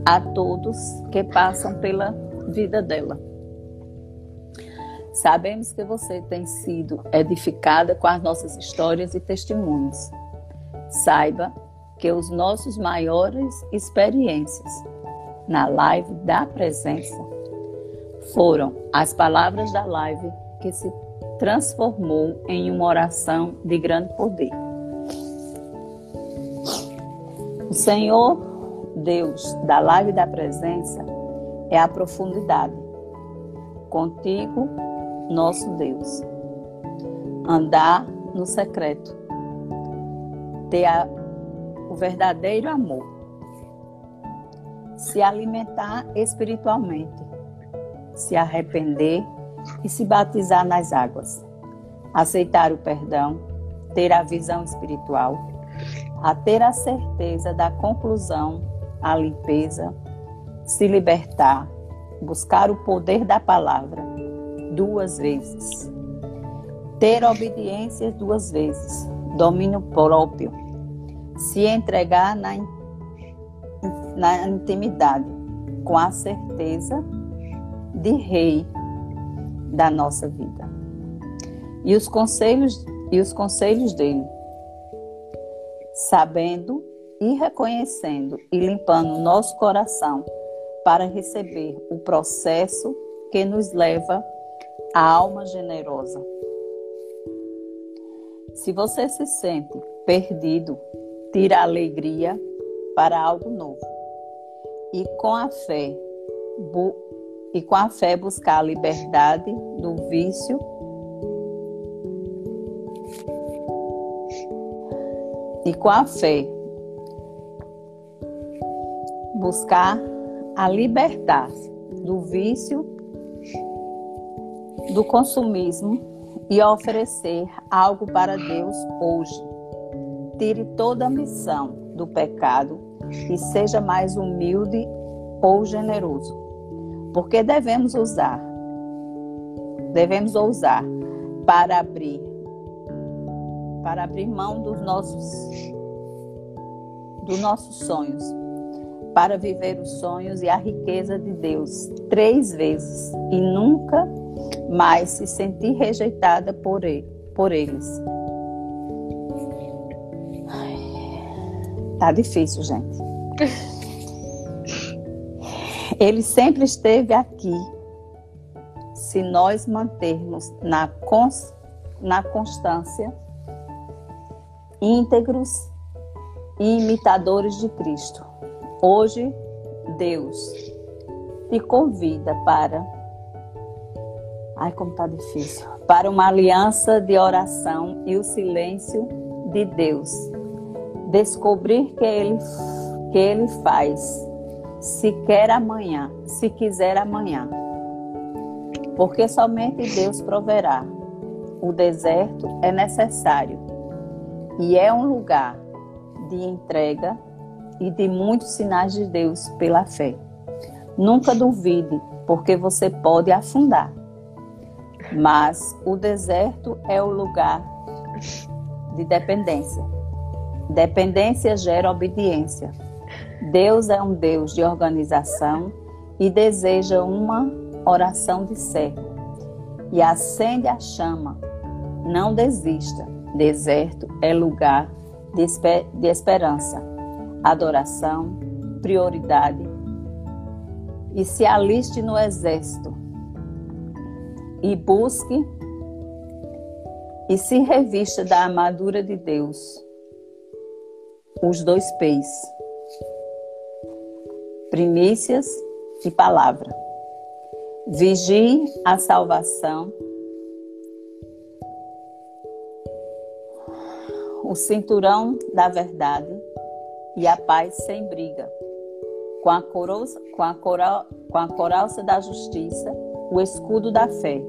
a todos que passam pela vida dela. Sabemos que você tem sido edificada com as nossas histórias e testemunhos. Saiba que os nossos maiores experiências na live da presença foram as palavras da live que se transformou em uma oração de grande poder. O Senhor Deus da live da presença é a profundidade. Contigo, nosso Deus. Andar no secreto. Ter a, o verdadeiro amor. Se alimentar espiritualmente. Se arrepender e se batizar nas águas, aceitar o perdão, ter a visão espiritual, a ter a certeza da conclusão, a limpeza, se libertar, buscar o poder da palavra duas vezes, ter obediência duas vezes, domínio próprio, se entregar na, na intimidade, com a certeza de rei da nossa vida. E os conselhos e os conselhos dele, sabendo e reconhecendo e limpando nosso coração para receber o processo que nos leva à alma generosa. Se você se sente perdido, tira a alegria para algo novo. E com a fé, e com a fé buscar a liberdade do vício e com a fé buscar a libertar do vício do consumismo e oferecer algo para Deus hoje. Tire toda a missão do pecado e seja mais humilde ou generoso porque devemos usar, devemos ousar para abrir, para abrir mão dos nossos, dos nossos sonhos, para viver os sonhos e a riqueza de Deus três vezes e nunca mais se sentir rejeitada por, ele, por eles. Tá difícil, gente. Ele sempre esteve aqui. Se nós mantermos na, cons, na constância, íntegros e imitadores de Cristo. Hoje, Deus te convida para. Ai, como tá difícil. Para uma aliança de oração e o silêncio de Deus. Descobrir que Ele, que ele faz se quer amanhã, se quiser amanhã. Porque somente Deus proverá. O deserto é necessário e é um lugar de entrega e de muitos sinais de Deus pela fé. Nunca duvide, porque você pode afundar. Mas o deserto é o lugar de dependência. Dependência gera obediência. Deus é um Deus de organização e deseja uma oração de servo. E acende a chama. Não desista. Deserto é lugar de, esper de esperança, adoração, prioridade. E se aliste no exército e busque e se revista da armadura de Deus, os dois pés, primícias e palavra. Vigie a salvação, o cinturão da verdade e a paz sem briga, com a, coroça, com a, coral, com a coraça da justiça, o escudo da fé.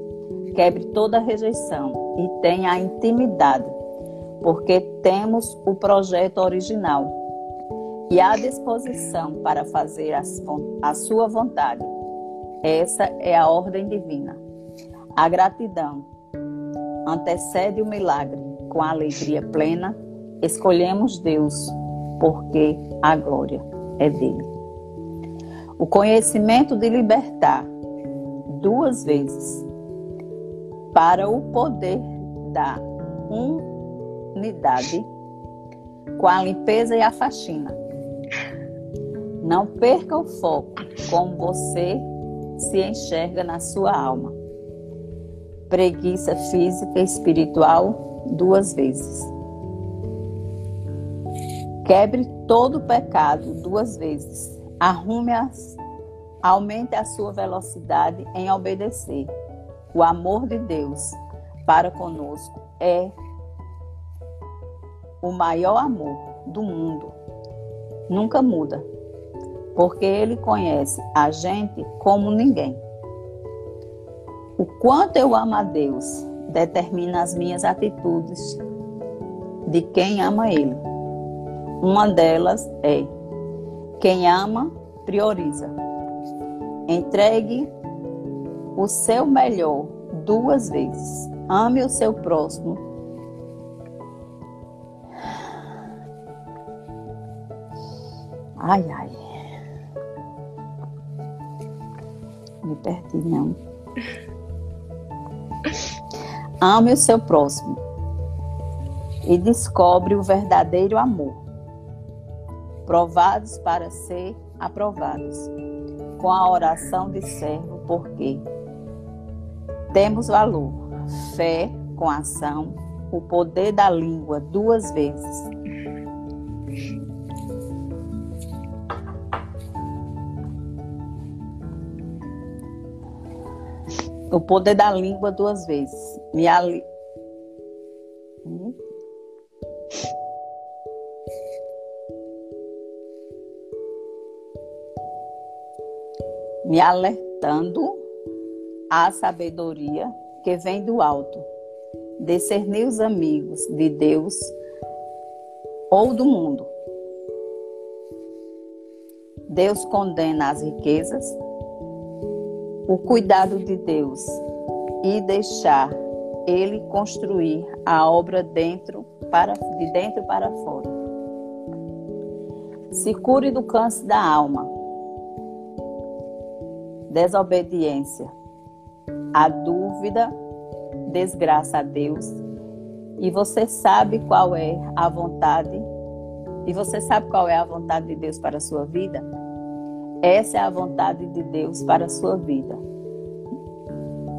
Quebre toda rejeição e tenha a intimidade, porque temos o projeto original e a disposição para fazer a sua vontade. Essa é a ordem divina. A gratidão antecede o milagre. Com alegria plena, escolhemos Deus, porque a glória é dele. O conhecimento de libertar duas vezes para o poder da unidade com a limpeza e a faxina. Não perca o foco como você se enxerga na sua alma. Preguiça física e espiritual duas vezes. Quebre todo o pecado duas vezes. Arrume as, aumente a sua velocidade em obedecer. O amor de Deus para conosco é o maior amor do mundo. Nunca muda, porque Ele conhece a gente como ninguém. O quanto eu amo a Deus determina as minhas atitudes de quem ama Ele. Uma delas é: quem ama, prioriza. Entregue o seu melhor duas vezes. Ame o seu próximo. Ai, ai. Me perdi, não. Ame o seu próximo e descobre o verdadeiro amor provados para ser aprovados, com a oração de servo, porque temos valor, fé com ação, o poder da língua duas vezes. O poder da língua duas vezes. Me ali... Hum? me alertando à sabedoria que vem do alto, discernir os amigos de Deus ou do mundo. Deus condena as riquezas, o cuidado de Deus e deixar ele construir a obra dentro para de dentro para fora. Se cure do câncer da alma desobediência. A dúvida desgraça a Deus. E você sabe qual é a vontade? E você sabe qual é a vontade de Deus para a sua vida? Essa é a vontade de Deus para a sua vida.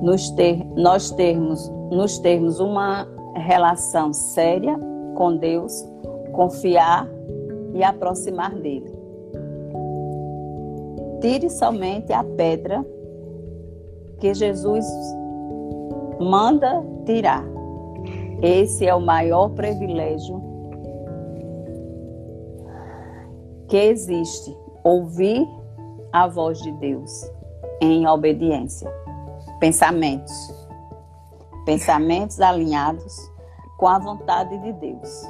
Nos ter, nós termos, nos termos uma relação séria com Deus, confiar e aproximar dele. Tire somente a pedra que Jesus manda tirar. Esse é o maior privilégio que existe, ouvir a voz de Deus em obediência. Pensamentos. Pensamentos alinhados com a vontade de Deus.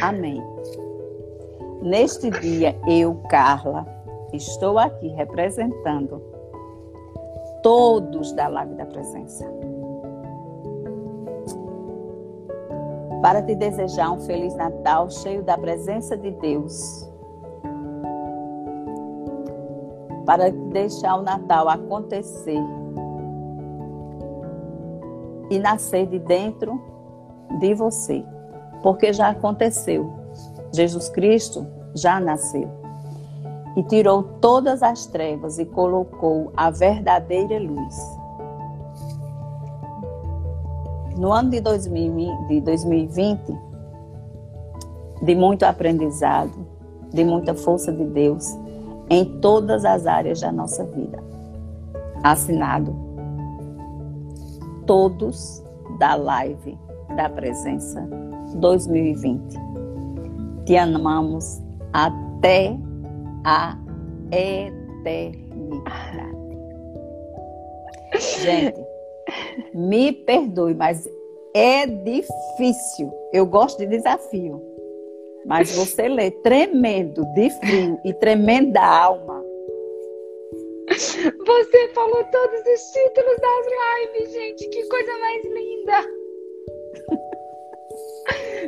Amém. Neste dia, eu, Carla, Estou aqui representando todos da Live da Presença. para te desejar um feliz Natal cheio da presença de Deus. Para deixar o Natal acontecer e nascer de dentro de você, porque já aconteceu. Jesus Cristo já nasceu e tirou todas as trevas e colocou a verdadeira luz. No ano de, 2020, de muito aprendizado, de muita força de Deus em todas as áreas da nossa vida. Assinado todos da live da presença 2020. Te amamos até a eternidade. Gente, me perdoe, mas é difícil. Eu gosto de desafio. Mas você lê tremendo de frio e tremendo da alma. Você falou todos os títulos das lives, gente. Que coisa mais linda.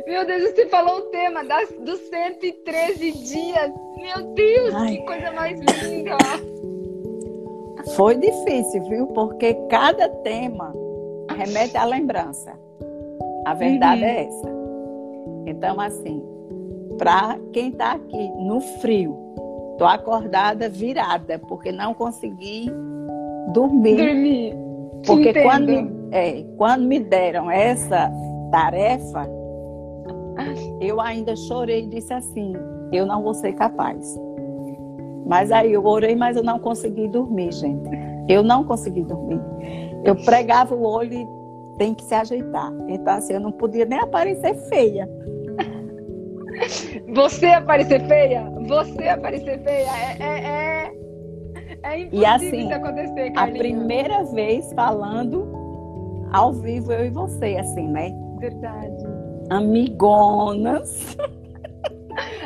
Meu Deus, você falou o tema das, dos 113 dias. Meu Deus, Ai. que coisa mais linda. Foi difícil, viu? Porque cada tema remete à lembrança. A verdade uhum. é essa. Então, assim, para quem está aqui no frio, tô acordada virada, porque não consegui dormir. Dormir. Porque quando me, é, quando me deram essa tarefa, eu ainda chorei e disse assim: eu não vou ser capaz. Mas aí eu orei, mas eu não consegui dormir, gente. Eu não consegui dormir. Eu pregava o olho e tem que se ajeitar. Então, assim, eu não podia nem aparecer feia. Você aparecer feia? Você aparecer feia? É, é, é, é impossível e assim, isso acontecer, Carlinhos. A primeira vez falando ao vivo, eu e você, assim, né? Verdade. Amigonas.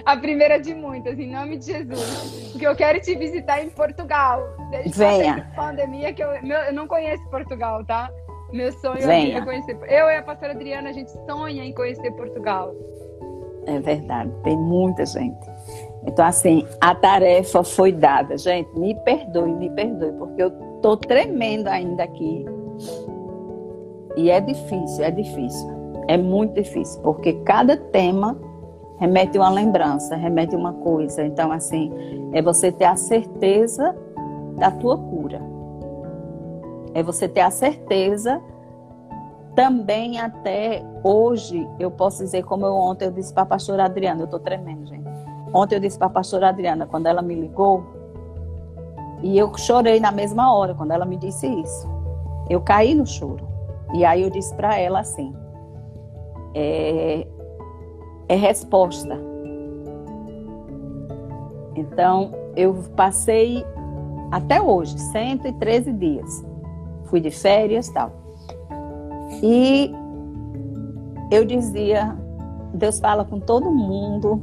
A primeira de muitas, em nome de Jesus. Porque eu quero te visitar em Portugal. Desde Venha. Pandemia que eu, meu, eu não conheço Portugal, tá? Meu sonho Venha. é conhecer. Eu e a pastora Adriana, a gente sonha em conhecer Portugal. É verdade, tem muita gente. Então, assim, a tarefa foi dada. Gente, me perdoe, me perdoe, porque eu tô tremendo ainda aqui. E é difícil, é difícil. É muito difícil, porque cada tema remete uma lembrança, remete uma coisa. Então, assim, é você ter a certeza da tua cura. É você ter a certeza também até hoje, eu posso dizer, como eu ontem eu disse para a pastora Adriana, eu estou tremendo, gente. Ontem eu disse para a pastora Adriana, quando ela me ligou, e eu chorei na mesma hora, quando ela me disse isso. Eu caí no choro. E aí eu disse para ela assim: é, é resposta. Então, eu passei até hoje 113 dias. Fui de férias tal. E eu dizia: Deus fala com todo mundo,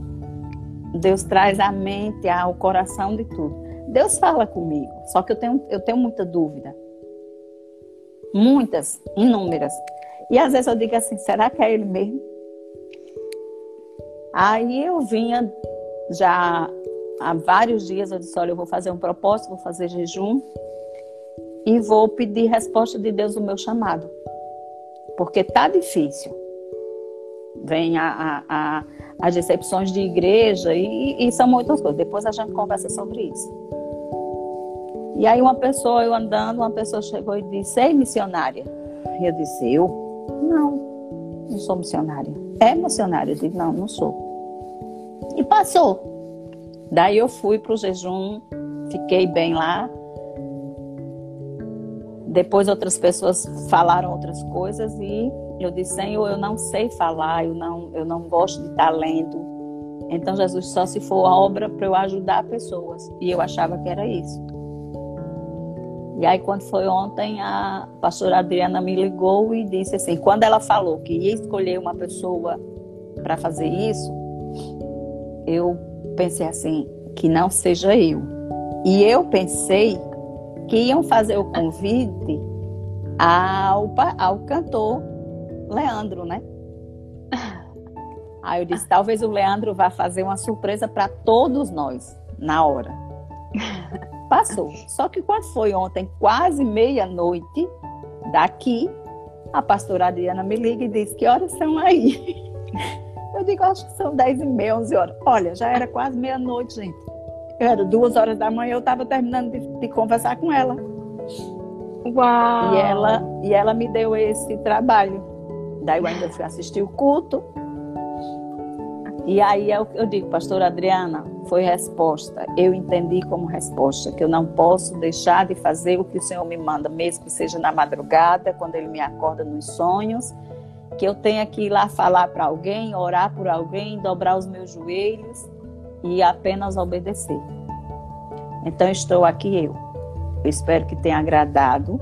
Deus traz a mente, ao coração de tudo. Deus fala comigo, só que eu tenho, eu tenho muita dúvida. Muitas, inúmeras. E às vezes eu digo assim: será que é Ele mesmo? Aí eu vinha já há vários dias, eu disse, olha, eu vou fazer um propósito, vou fazer jejum e vou pedir resposta de Deus no meu chamado. Porque tá difícil. Vem a, a, a, as decepções de igreja e, e são muitas coisas. Depois a gente conversa sobre isso. E aí uma pessoa, eu andando, uma pessoa chegou e disse, ei missionária. E eu disse, eu? Não, não sou missionária. É missionária? Eu digo, não, não sou. E passou. Daí eu fui para o jejum, fiquei bem lá. Depois outras pessoas falaram outras coisas e eu disse, Senhor, eu não sei falar, eu não, eu não gosto de estar lendo. Então Jesus só se for a obra para eu ajudar pessoas. E eu achava que era isso. E aí quando foi ontem, a pastora Adriana me ligou e disse assim, quando ela falou que ia escolher uma pessoa para fazer isso, eu pensei assim, que não seja eu. E eu pensei que iam fazer o convite ao, ao cantor Leandro, né? Aí eu disse, talvez o Leandro vá fazer uma surpresa para todos nós, na hora. Passou. Só que quando foi ontem, quase meia-noite, daqui, a pastora Adriana me liga e diz, que horas são aí? Eu digo, acho que são dez e meia, onze horas. Olha, já era quase meia-noite, gente. Era duas horas da manhã, eu estava terminando de, de conversar com ela. Uau! E ela, e ela me deu esse trabalho. Daí eu ainda fui assistir o culto. E aí eu, eu digo, pastora Adriana, foi resposta. Eu entendi como resposta que eu não posso deixar de fazer o que o Senhor me manda, mesmo que seja na madrugada, quando Ele me acorda nos sonhos, que eu tenha que ir lá falar para alguém, orar por alguém, dobrar os meus joelhos e apenas obedecer. Então estou aqui eu. Eu espero que tenha agradado,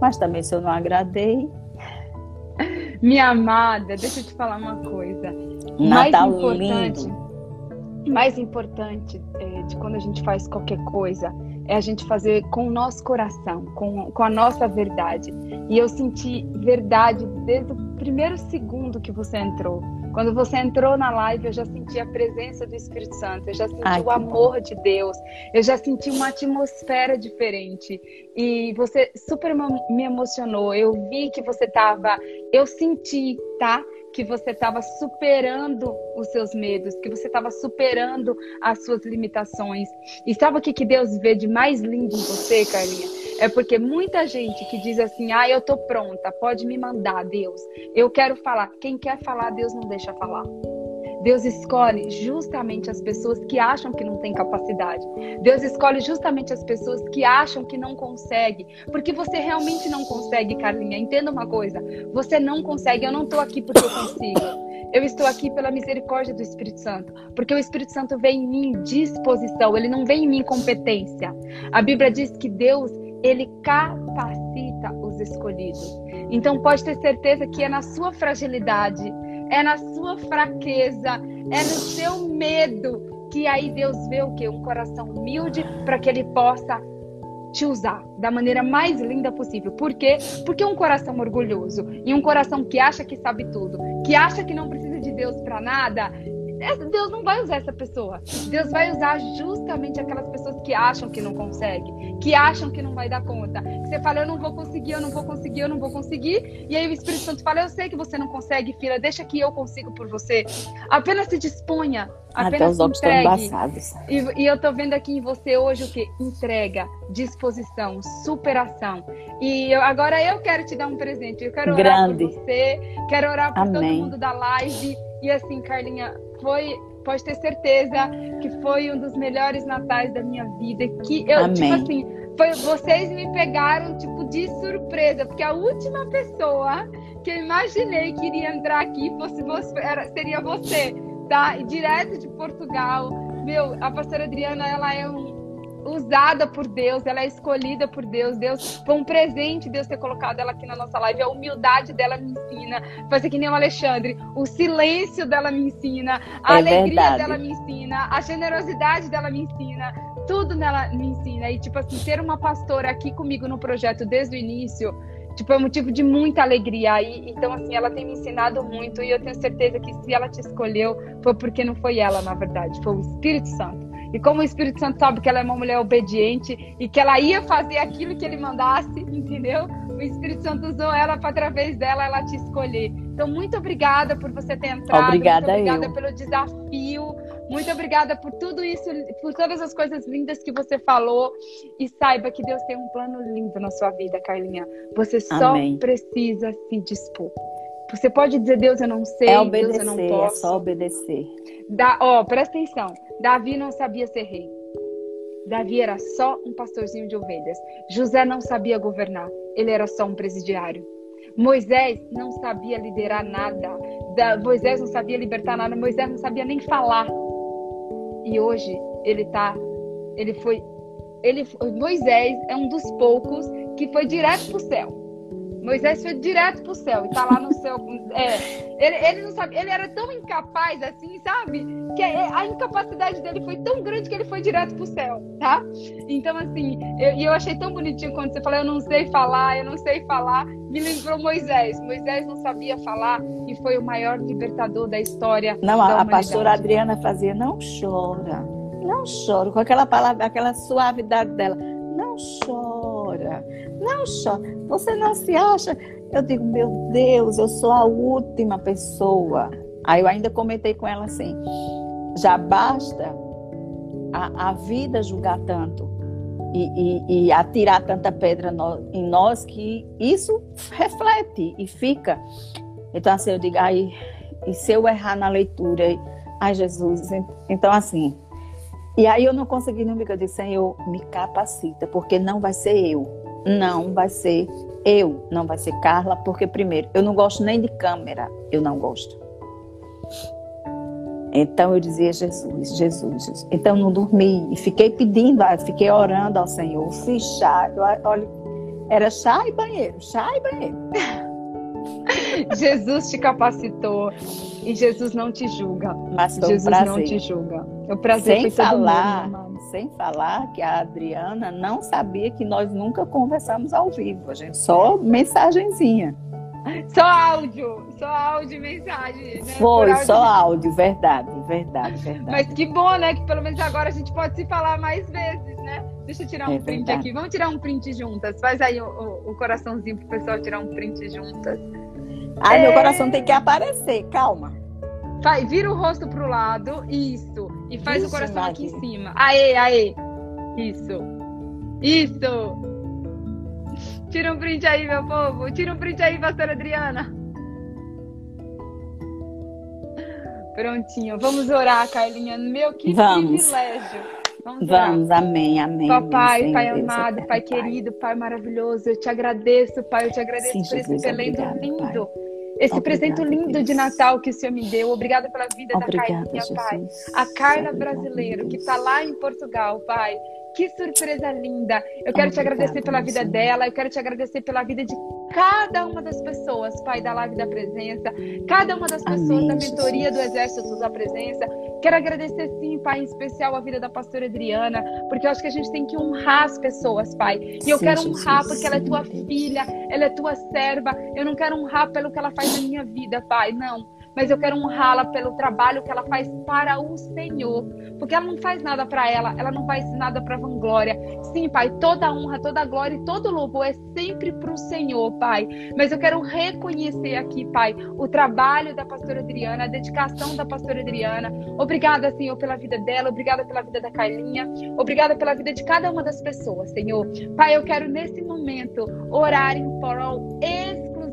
mas também se eu não agradei. Minha amada, deixa eu te falar uma coisa. Natal mais importante, lindo. mais importante é, de quando a gente faz qualquer coisa é a gente fazer com o nosso coração, com, com a nossa verdade. E eu senti verdade desde o primeiro segundo que você entrou. Quando você entrou na live, eu já senti a presença do Espírito Santo, eu já senti Ai, o amor de Deus, eu já senti uma atmosfera diferente. E você super me emocionou. Eu vi que você estava, eu senti, tá? Que você estava superando os seus medos, que você estava superando as suas limitações. E sabe o que, que Deus vê de mais lindo em você, Carlinha? É porque muita gente que diz assim: ah, eu tô pronta, pode me mandar, Deus. Eu quero falar. Quem quer falar, Deus não deixa falar. Deus escolhe justamente as pessoas que acham que não tem capacidade. Deus escolhe justamente as pessoas que acham que não consegue. Porque você realmente não consegue, Carlinha. Entenda uma coisa: você não consegue. Eu não estou aqui porque eu consigo. Eu estou aqui pela misericórdia do Espírito Santo, porque o Espírito Santo vem em mim disposição, ele não vem em mim competência. A Bíblia diz que Deus ele capacita os escolhidos. Então pode ter certeza que é na sua fragilidade, é na sua fraqueza, é no seu medo que aí Deus vê o que? Um coração humilde para que ele possa te usar da maneira mais linda possível. Por quê? Porque um coração orgulhoso e um coração que acha que sabe tudo, que acha que não precisa de Deus para nada, Deus não vai usar essa pessoa. Deus vai usar justamente aquelas pessoas que acham que não consegue, que acham que não vai dar conta. Você fala, eu não vou conseguir, eu não vou conseguir, eu não vou conseguir. E aí o Espírito Santo fala, eu sei que você não consegue, filha, deixa que eu consigo por você. Apenas se disponha, apenas Até os se entregue. embaçados. E, e eu tô vendo aqui em você hoje o que? Entrega, disposição, superação. E eu, agora eu quero te dar um presente. Eu quero orar Grande. por você, quero orar por todo Amém. mundo da live. E assim, Carlinha, foi, pode ter certeza que foi um dos melhores natais da minha vida. Que eu, Amém. tipo assim, foi, vocês me pegaram, tipo, de surpresa, porque a última pessoa que eu imaginei que iria entrar aqui fosse você, era, seria você, tá? E direto de Portugal. Meu, a pastora Adriana, ela é um, usada por Deus, ela é escolhida por Deus. Deus foi um presente Deus ter colocado ela aqui na nossa live. A humildade dela me ensina, fazer que nem o Alexandre. O silêncio dela me ensina, a É alegria verdade. dela me ensina, a generosidade dela me ensina. Tudo nela me ensina. E, tipo assim, ter uma pastora aqui comigo no projeto desde o início, tipo, é motivo de muita alegria. E, então, assim, ela tem me ensinado muito. E eu tenho certeza que se ela te escolheu, foi porque não foi ela, na verdade, foi o Espírito Santo. E como o Espírito Santo sabe que ela é uma mulher obediente e que ela ia fazer aquilo que ele mandasse, entendeu? O Espírito Santo usou ela para através dela ela te escolher. Então, muito obrigada por você ter entrado. Obrigada muito obrigada eu. pelo desafio. Muito obrigada por tudo isso, por todas as coisas lindas que você falou. E saiba que Deus tem um plano lindo na sua vida, Carlinha. Você só Amém. precisa se dispor. Você pode dizer, Deus, eu não sei, É Deus, eu não obedecer, é posso. só obedecer. Da, ó, presta atenção. Davi não sabia ser rei. Davi era só um pastorzinho de ovelhas. José não sabia governar. Ele era só um presidiário. Moisés não sabia liderar nada. Da- Moisés não sabia libertar nada. Moisés não sabia nem falar. E hoje ele tá. Ele foi. Ele, Moisés é um dos poucos que foi direto pro céu. Moisés foi direto pro céu e tá lá no céu. É, ele, ele não sabe, ele era tão incapaz assim, sabe? Que a incapacidade dele foi tão grande que ele foi direto pro céu, tá? Então, assim, eu, eu achei tão bonitinho quando você falou, eu não sei falar, eu não sei falar. Me lembrou Moisés. Moisés não sabia falar e foi o maior libertador da história. Não, da a, a pastora Adriana fazia, não chora, não chora, com aquela palavra, aquela suavidade dela, não chora não chora. Você não se acha? Eu digo, meu Deus, eu sou a última pessoa. Aí eu ainda comentei com ela assim: já basta a, a vida julgar tanto e, e, e atirar tanta pedra no, em nós que isso reflete e fica. Então, assim, eu digo, aí, e se eu errar na leitura? Ai, Jesus. Então, assim. E aí eu não consegui não eu disse, Senhor, me capacita, porque não vai ser eu não vai ser eu, não vai ser Carla, porque primeiro, eu não gosto nem de câmera, eu não gosto. Então eu dizia Jesus, Jesus, Jesus. Então não dormi e fiquei pedindo, ah, fiquei orando ao Senhor, fiz chá, olha, era chá e banheiro, chá e banheiro. Jesus te capacitou e Jesus não te julga. Mas Jesus prazer. não te julga. O prazer sem falar, mundo, sem falar que a Adriana não sabia que nós nunca conversamos ao vivo, a gente só mensagenzinha. Só áudio, só áudio e mensagem. Né? Foi, áudio... só áudio, verdade, verdade, verdade. Mas que bom, né? Que pelo menos agora a gente pode se falar mais vezes, né? Deixa eu tirar um é print verdade. aqui. Vamos tirar um print juntas. Faz aí o, o, o coraçãozinho pro pessoal tirar um print juntas. Ai, é... meu coração tem que aparecer, calma. Vai, vira o rosto pro lado, isso. E faz isso, o coração aqui em cima. Aê, aê. Isso. Isso. Tira um print aí, meu povo. Tira um print aí, pastora Adriana. Prontinho. Vamos orar, Carlinha. Meu, que Vamos. privilégio. Vamos, Vamos amém, amém. Papai, Pai Deus, amado, Pai querido, Pai maravilhoso, eu te agradeço, Pai, eu te agradeço Sim, por Jesus, esse talento lindo. Pai esse Obrigada, presente lindo Deus. de Natal que o Senhor me deu. Obrigada pela vida Obrigada, da Carlinha, Jesus. Pai. A Carla brasileiro, que está lá em Portugal, Pai. Que surpresa linda. Eu quero Obrigada, te agradecer pela vida dela, eu quero te agradecer pela vida de cada uma das pessoas, Pai, da Live da Presença, cada uma das pessoas Amém, da mentoria Jesus. do Exército da Presença. Quero agradecer, sim, Pai, em especial a vida da pastora Adriana, porque eu acho que a gente tem que honrar as pessoas, Pai. E sim, eu quero honrar Jesus, porque ela é tua filha, ela é tua serva. Eu não quero honrar pelo que ela faz na minha vida, Pai, não mas eu quero honrá-la pelo trabalho que ela faz para o Senhor, porque ela não faz nada para ela, ela não faz nada para vanglória. Sim, Pai, toda honra, toda glória e todo louvor é sempre para o Senhor, Pai. Mas eu quero reconhecer aqui, Pai, o trabalho da pastora Adriana, a dedicação da pastora Adriana. Obrigada, Senhor, pela vida dela, obrigada pela vida da Carlinha, obrigada pela vida de cada uma das pessoas, Senhor. Pai, eu quero nesse momento orar em prol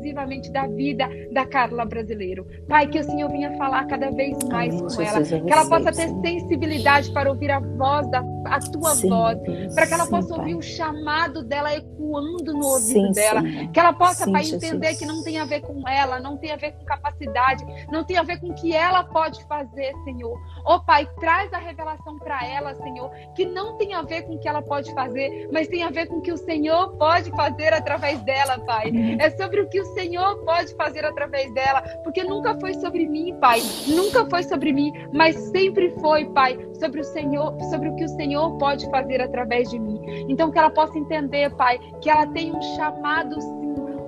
exclusivamente da vida da Carla brasileiro. Pai, que o Senhor venha falar cada vez mais Amém, com ela, que ela possa ter sensibilidade para ouvir a voz da a tua sim, voz, para que ela sim, possa pai. ouvir o chamado dela ecoando no ouvido sim, dela, que ela possa, Pai, entender Jesus. que não tem a ver com ela, não tem a ver com capacidade, não tem a ver com o que ela pode fazer, Senhor. Ó oh, Pai, traz a revelação para ela, Senhor, que não tem a ver com o que ela pode fazer, mas tem a ver com o que o Senhor pode fazer através dela, Pai. É sobre o que o Senhor pode fazer através dela, porque nunca foi sobre mim, Pai, nunca foi sobre mim, mas sempre foi, Pai, sobre o Senhor, sobre o que o Senhor pode fazer através de mim. Então que ela possa entender, Pai, que ela tem um chamado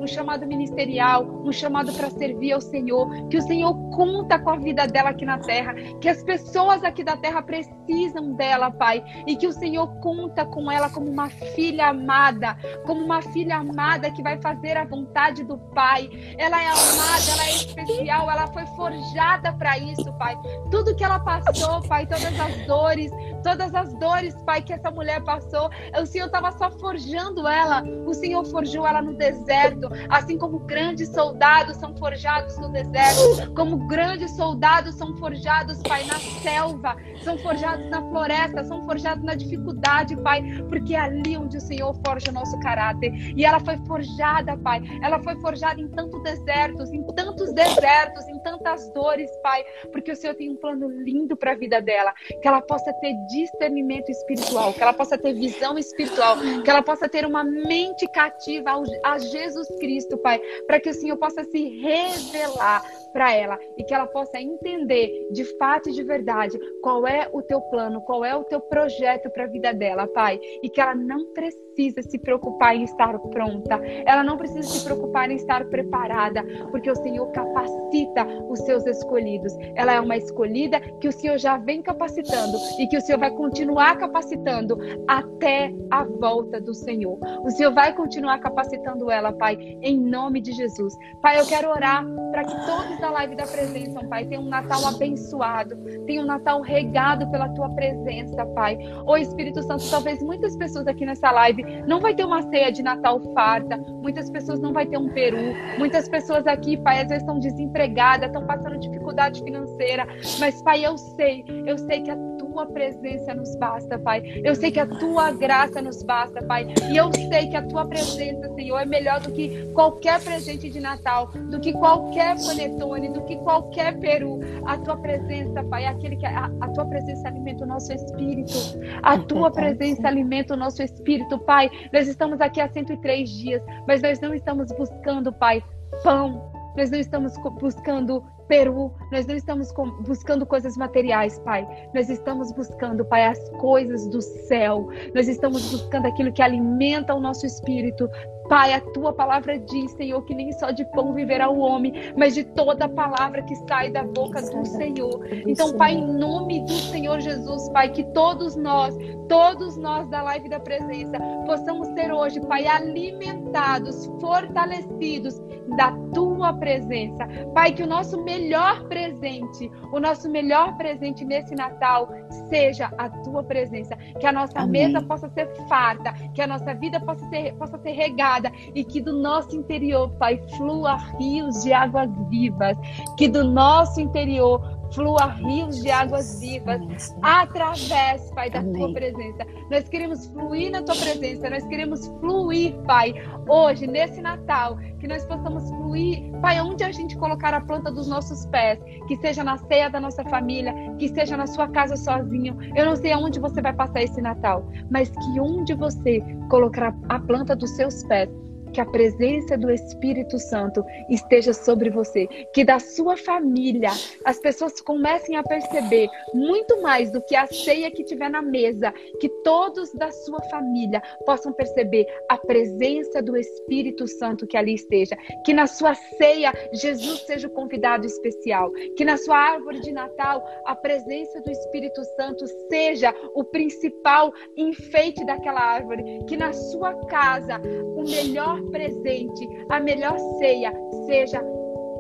um chamado ministerial, um chamado para servir ao Senhor, que o Senhor conta com a vida dela aqui na terra, que as pessoas aqui da terra precisam dela, Pai, e que o Senhor conta com ela como uma filha amada, como uma filha amada que vai fazer a vontade do Pai. Ela é amada, ela é especial, ela foi forjada para isso, Pai. Tudo que ela passou, Pai, todas as dores, todas as dores, Pai, que essa mulher passou, o Senhor estava só forjando ela. O Senhor forjou ela no deserto, assim como grandes soldados são forjados no deserto, como grandes soldados são forjados, Pai, na selva, são forjados na floresta, são forjados na dificuldade, Pai, porque é ali onde o Senhor forja o nosso caráter. E ela foi forjada, Pai. Ela foi forjada em tantos desertos, em tantos desertos, em tantas dores, Pai, porque o Senhor tem um plano lindo para a vida dela, que ela possa ter discernimento espiritual, que ela possa ter visão espiritual, que ela possa ter uma mente cativa a Jesus Cristo, Pai, para que o Senhor possa se revelar para ela e que ela possa entender de fato e de verdade qual é o teu plano, qual é o teu projeto para a vida dela, Pai, e que ela não precisa se preocupar em estar pronta, ela não precisa se preocupar em estar preparada, porque o Senhor capacita os seus escolhidos. Ela é uma escolhida que o Senhor já vem capacitando e que o Senhor vai continuar capacitando até a volta do Senhor. O Senhor vai continuar capacitando ela, Pai, em nome de Jesus. Pai, eu quero orar para que todos da live da presença, Pai, tenham um Natal abençoado, tenham um Natal regado pela tua presença, Pai. Ô Espírito Santo, talvez muitas pessoas aqui nessa live não vai ter uma ceia de Natal farta, muitas pessoas não vai ter um peru, muitas pessoas aqui, Pai, às vezes estão desempregadas, estão passando dificuldade financeira, mas Pai, eu sei, eu sei que a tua presença nos basta, Pai. Eu sei que a tua graça nos basta, Pai. E eu sei que a tua presença, Senhor, é melhor do que qualquer presente de Natal, do que qualquer panetone, do que qualquer peru. A tua presença, Pai, é aquele que a, a tua presença alimenta o nosso espírito. A tua presença alimenta o nosso espírito, Pai. Nós estamos aqui há 103 dias, mas nós não estamos buscando, Pai, pão. Nós não estamos buscando Peru, nós não estamos buscando coisas materiais, Pai. Nós estamos buscando, Pai, as coisas do céu. Nós estamos buscando aquilo que alimenta o nosso espírito. Pai, a tua palavra diz, Senhor, que nem só de pão viverá o homem, mas de toda palavra que sai da boca do Senhor. Então, Pai, em nome do Senhor Jesus, Pai, que todos nós, todos nós da live da presença, possamos ser hoje, Pai, alimentados, fortalecidos da tua presença. Pai, que o nosso melhor presente, o nosso melhor presente nesse Natal seja a tua presença. Que a nossa Amém. mesa possa ser farta, que a nossa vida possa ser, possa ser regada e que do nosso interior, Pai, flua rios de águas vivas. Que do nosso interior flua rios de águas vivas através, Pai, da Amém. tua presença. Nós queremos fluir na tua presença, nós queremos fluir, Pai, hoje, nesse Natal, que nós possamos fluir, Pai, onde a gente colocar a planta dos nossos pés, que seja na ceia da nossa família, que seja na sua casa sozinho. Eu não sei aonde você vai passar esse Natal, mas que onde você colocar a planta dos seus pés, que a presença do Espírito Santo esteja sobre você, que da sua família as pessoas comecem a perceber muito mais do que a ceia que tiver na mesa, que todos da sua família possam perceber a presença do Espírito Santo que ali esteja, que na sua ceia Jesus seja o convidado especial, que na sua árvore de Natal a presença do Espírito Santo seja o principal enfeite daquela árvore, que na sua casa o melhor presente, a melhor ceia seja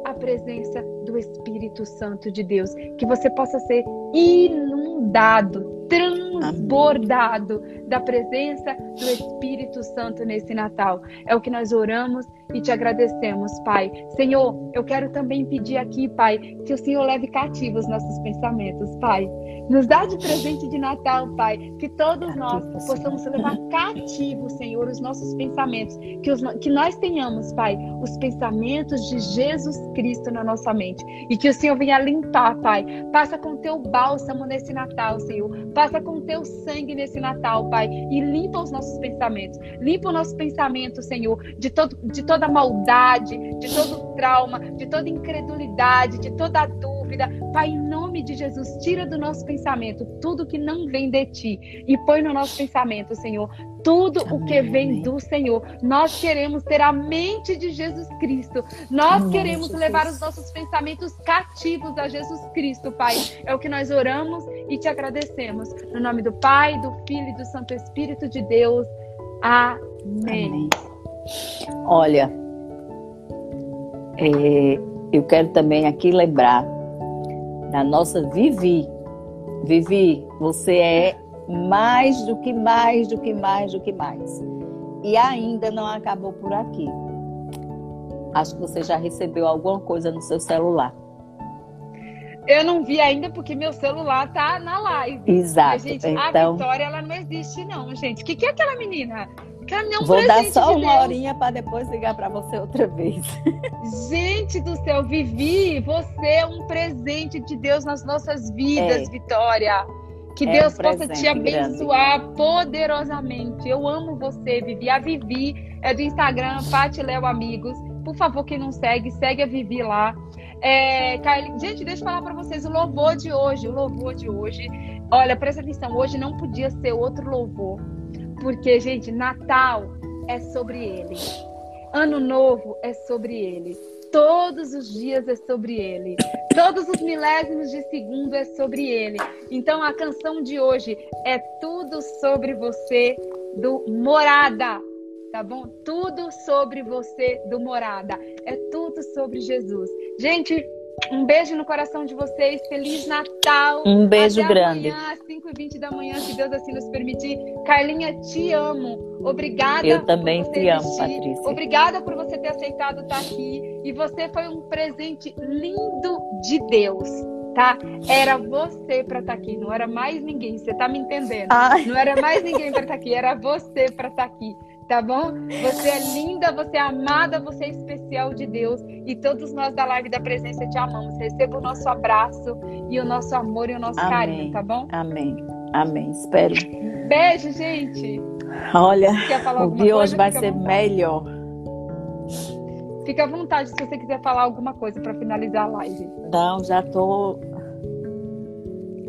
a presença do Espírito Santo de Deus, que você possa ser inundado, transbordado da presença do Espírito Santo nesse Natal. É o que nós oramos e te agradecemos, Pai. Senhor, eu quero também pedir aqui, Pai, que o Senhor leve cativos os nossos pensamentos, Pai. Nos dá de presente de Natal, Pai, que todos nós possamos levar cativo, Senhor, os nossos pensamentos, que, os, que nós tenhamos, Pai, os pensamentos de Jesus Cristo na nossa mente e que o Senhor venha limpar, Pai. Passa com teu bálsamo nesse Natal, Senhor. Passa com teu sangue nesse Natal, Pai, e limpa os nossos pensamentos. Limpa o nosso pensamento, Senhor, de, todo, de toda maldade, de todo trauma, de toda incredulidade, de toda dúvida. Pai, em nome de Jesus, tira do nosso pensamento tudo que não vem de ti e põe no nosso pensamento, Senhor, tudo Amém. o que vem do Senhor. Nós queremos ter a mente de Jesus Cristo. Nós Amém, queremos Jesus. levar os nossos pensamentos cativos a Jesus Cristo, Pai. É o que nós oramos e te agradecemos. No nome do Pai, do Filho e do Santo Espírito de Deus. Amém. Olha, é, eu quero também aqui lembrar da nossa Vivi. Vivi, você é mais do que mais, do que mais, do que mais. E ainda não acabou por aqui. Acho que você já recebeu alguma coisa no seu celular. Eu não vi ainda porque meu celular tá na live. Exato. Mas, gente, então... a Vitória ela não existe não, gente. O que, que é aquela menina? Vou dar só de uma Deus. horinha para depois ligar para você outra vez. Gente do céu, Vivi, você é um presente de Deus nas nossas vidas, é. Vitória. Que É um Deus possa te abençoar poderosamente. Eu amo você, Vivi. A Vivi é do Instagram, Pati Léo Amigos. Por favor, quem não segue, segue a Vivi lá. É, Kylie- gente, deixa eu falar para vocês o louvor de hoje. O louvor de hoje. Olha, presta atenção. Hoje não podia ser outro louvor. Porque, gente, Natal é sobre ele. Ano novo é sobre ele. Todos os dias é sobre ele. Todos os milésimos de segundo é sobre ele. Então a canção de hoje é tudo sobre você do Morada. Tá bom? Tudo sobre você do Morada. É tudo sobre Jesus. Gente, um beijo no coração de vocês. Feliz Natal. Um beijo Até grande. Amanhã, às 5h20 da manhã, se Deus assim nos permitir. Carlinha, te amo. Obrigada. Eu também te amo, existir. Patrícia. Obrigada por você ter aceitado estar aqui. E você foi um presente lindo de Deus, tá? Era você para estar aqui, não era mais ninguém. Você tá me entendendo? Ai, Não era mais ninguém para estar aqui, era você para estar aqui. Tá bom? Você é linda, você é amada, você é especial de Deus. E todos nós da Live da Presença te amamos. Receba o nosso abraço e o nosso amor e o nosso Amém. carinho, tá bom? amém. Amém. Espero. Beijo, gente. Olha, o de coisa? hoje vai Fica ser melhor. Fica à vontade se você quiser falar alguma coisa para finalizar a live. Não, já tô.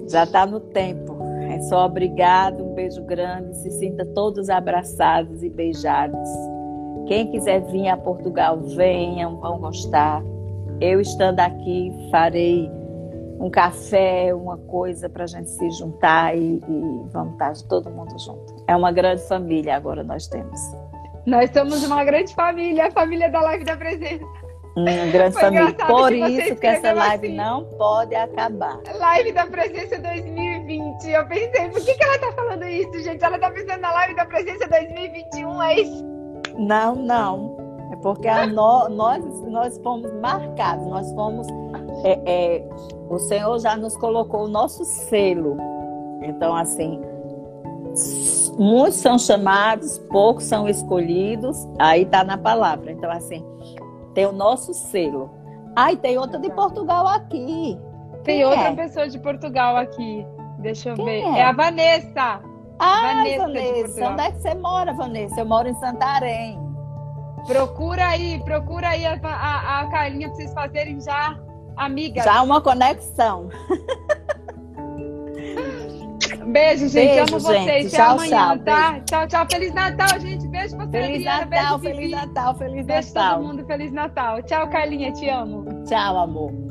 Já tá no tempo. É só obrigado, um beijo grande. Se sinta todos abraçados e beijados. Quem quiser vir a Portugal, venham, vão gostar. Eu estando aqui, farei um café, uma coisa para a gente se juntar e, e vamos estar todo mundo junto. É uma grande família agora nós temos. Nós somos uma grande família, a família da Live da Presença. Uma grande Foi família. Por isso que essa live assim. não pode acabar. Live da Presença 2020. Eu pensei, por que, que ela tá falando isso, gente? Ela tá pensando na Live da Presença 2021, é isso? Não, não. É porque nó- nós, nós fomos marcados, nós fomos. é, é, o Senhor já nos colocou o nosso selo. Então, assim, muitos são chamados, poucos são escolhidos, aí está na palavra. Então, assim, tem o nosso selo. Ah, e tem outra de Portugal aqui. Tem Quem outra é? pessoa de Portugal aqui. Deixa eu Quem ver. é? É a Vanessa. Ah, Vanessa Vanessa, onde é que você mora, Vanessa? Eu moro em Santarém. Procura aí, procura aí a, a, a Carlinha pra vocês fazerem já amigas. Já uma conexão. Beijo, gente. Beijo, Amo vocês. gente. Até Tchau, amanhã, tchau. tá? Tchau, tchau. Feliz Natal, gente. Beijo pra você, Feliz Adriana. Natal, Beijo, Feliz. Natal, Feliz Beijo Natal. todo mundo. Feliz Natal. Tchau, Carlinha. Te amo. Tchau, amor.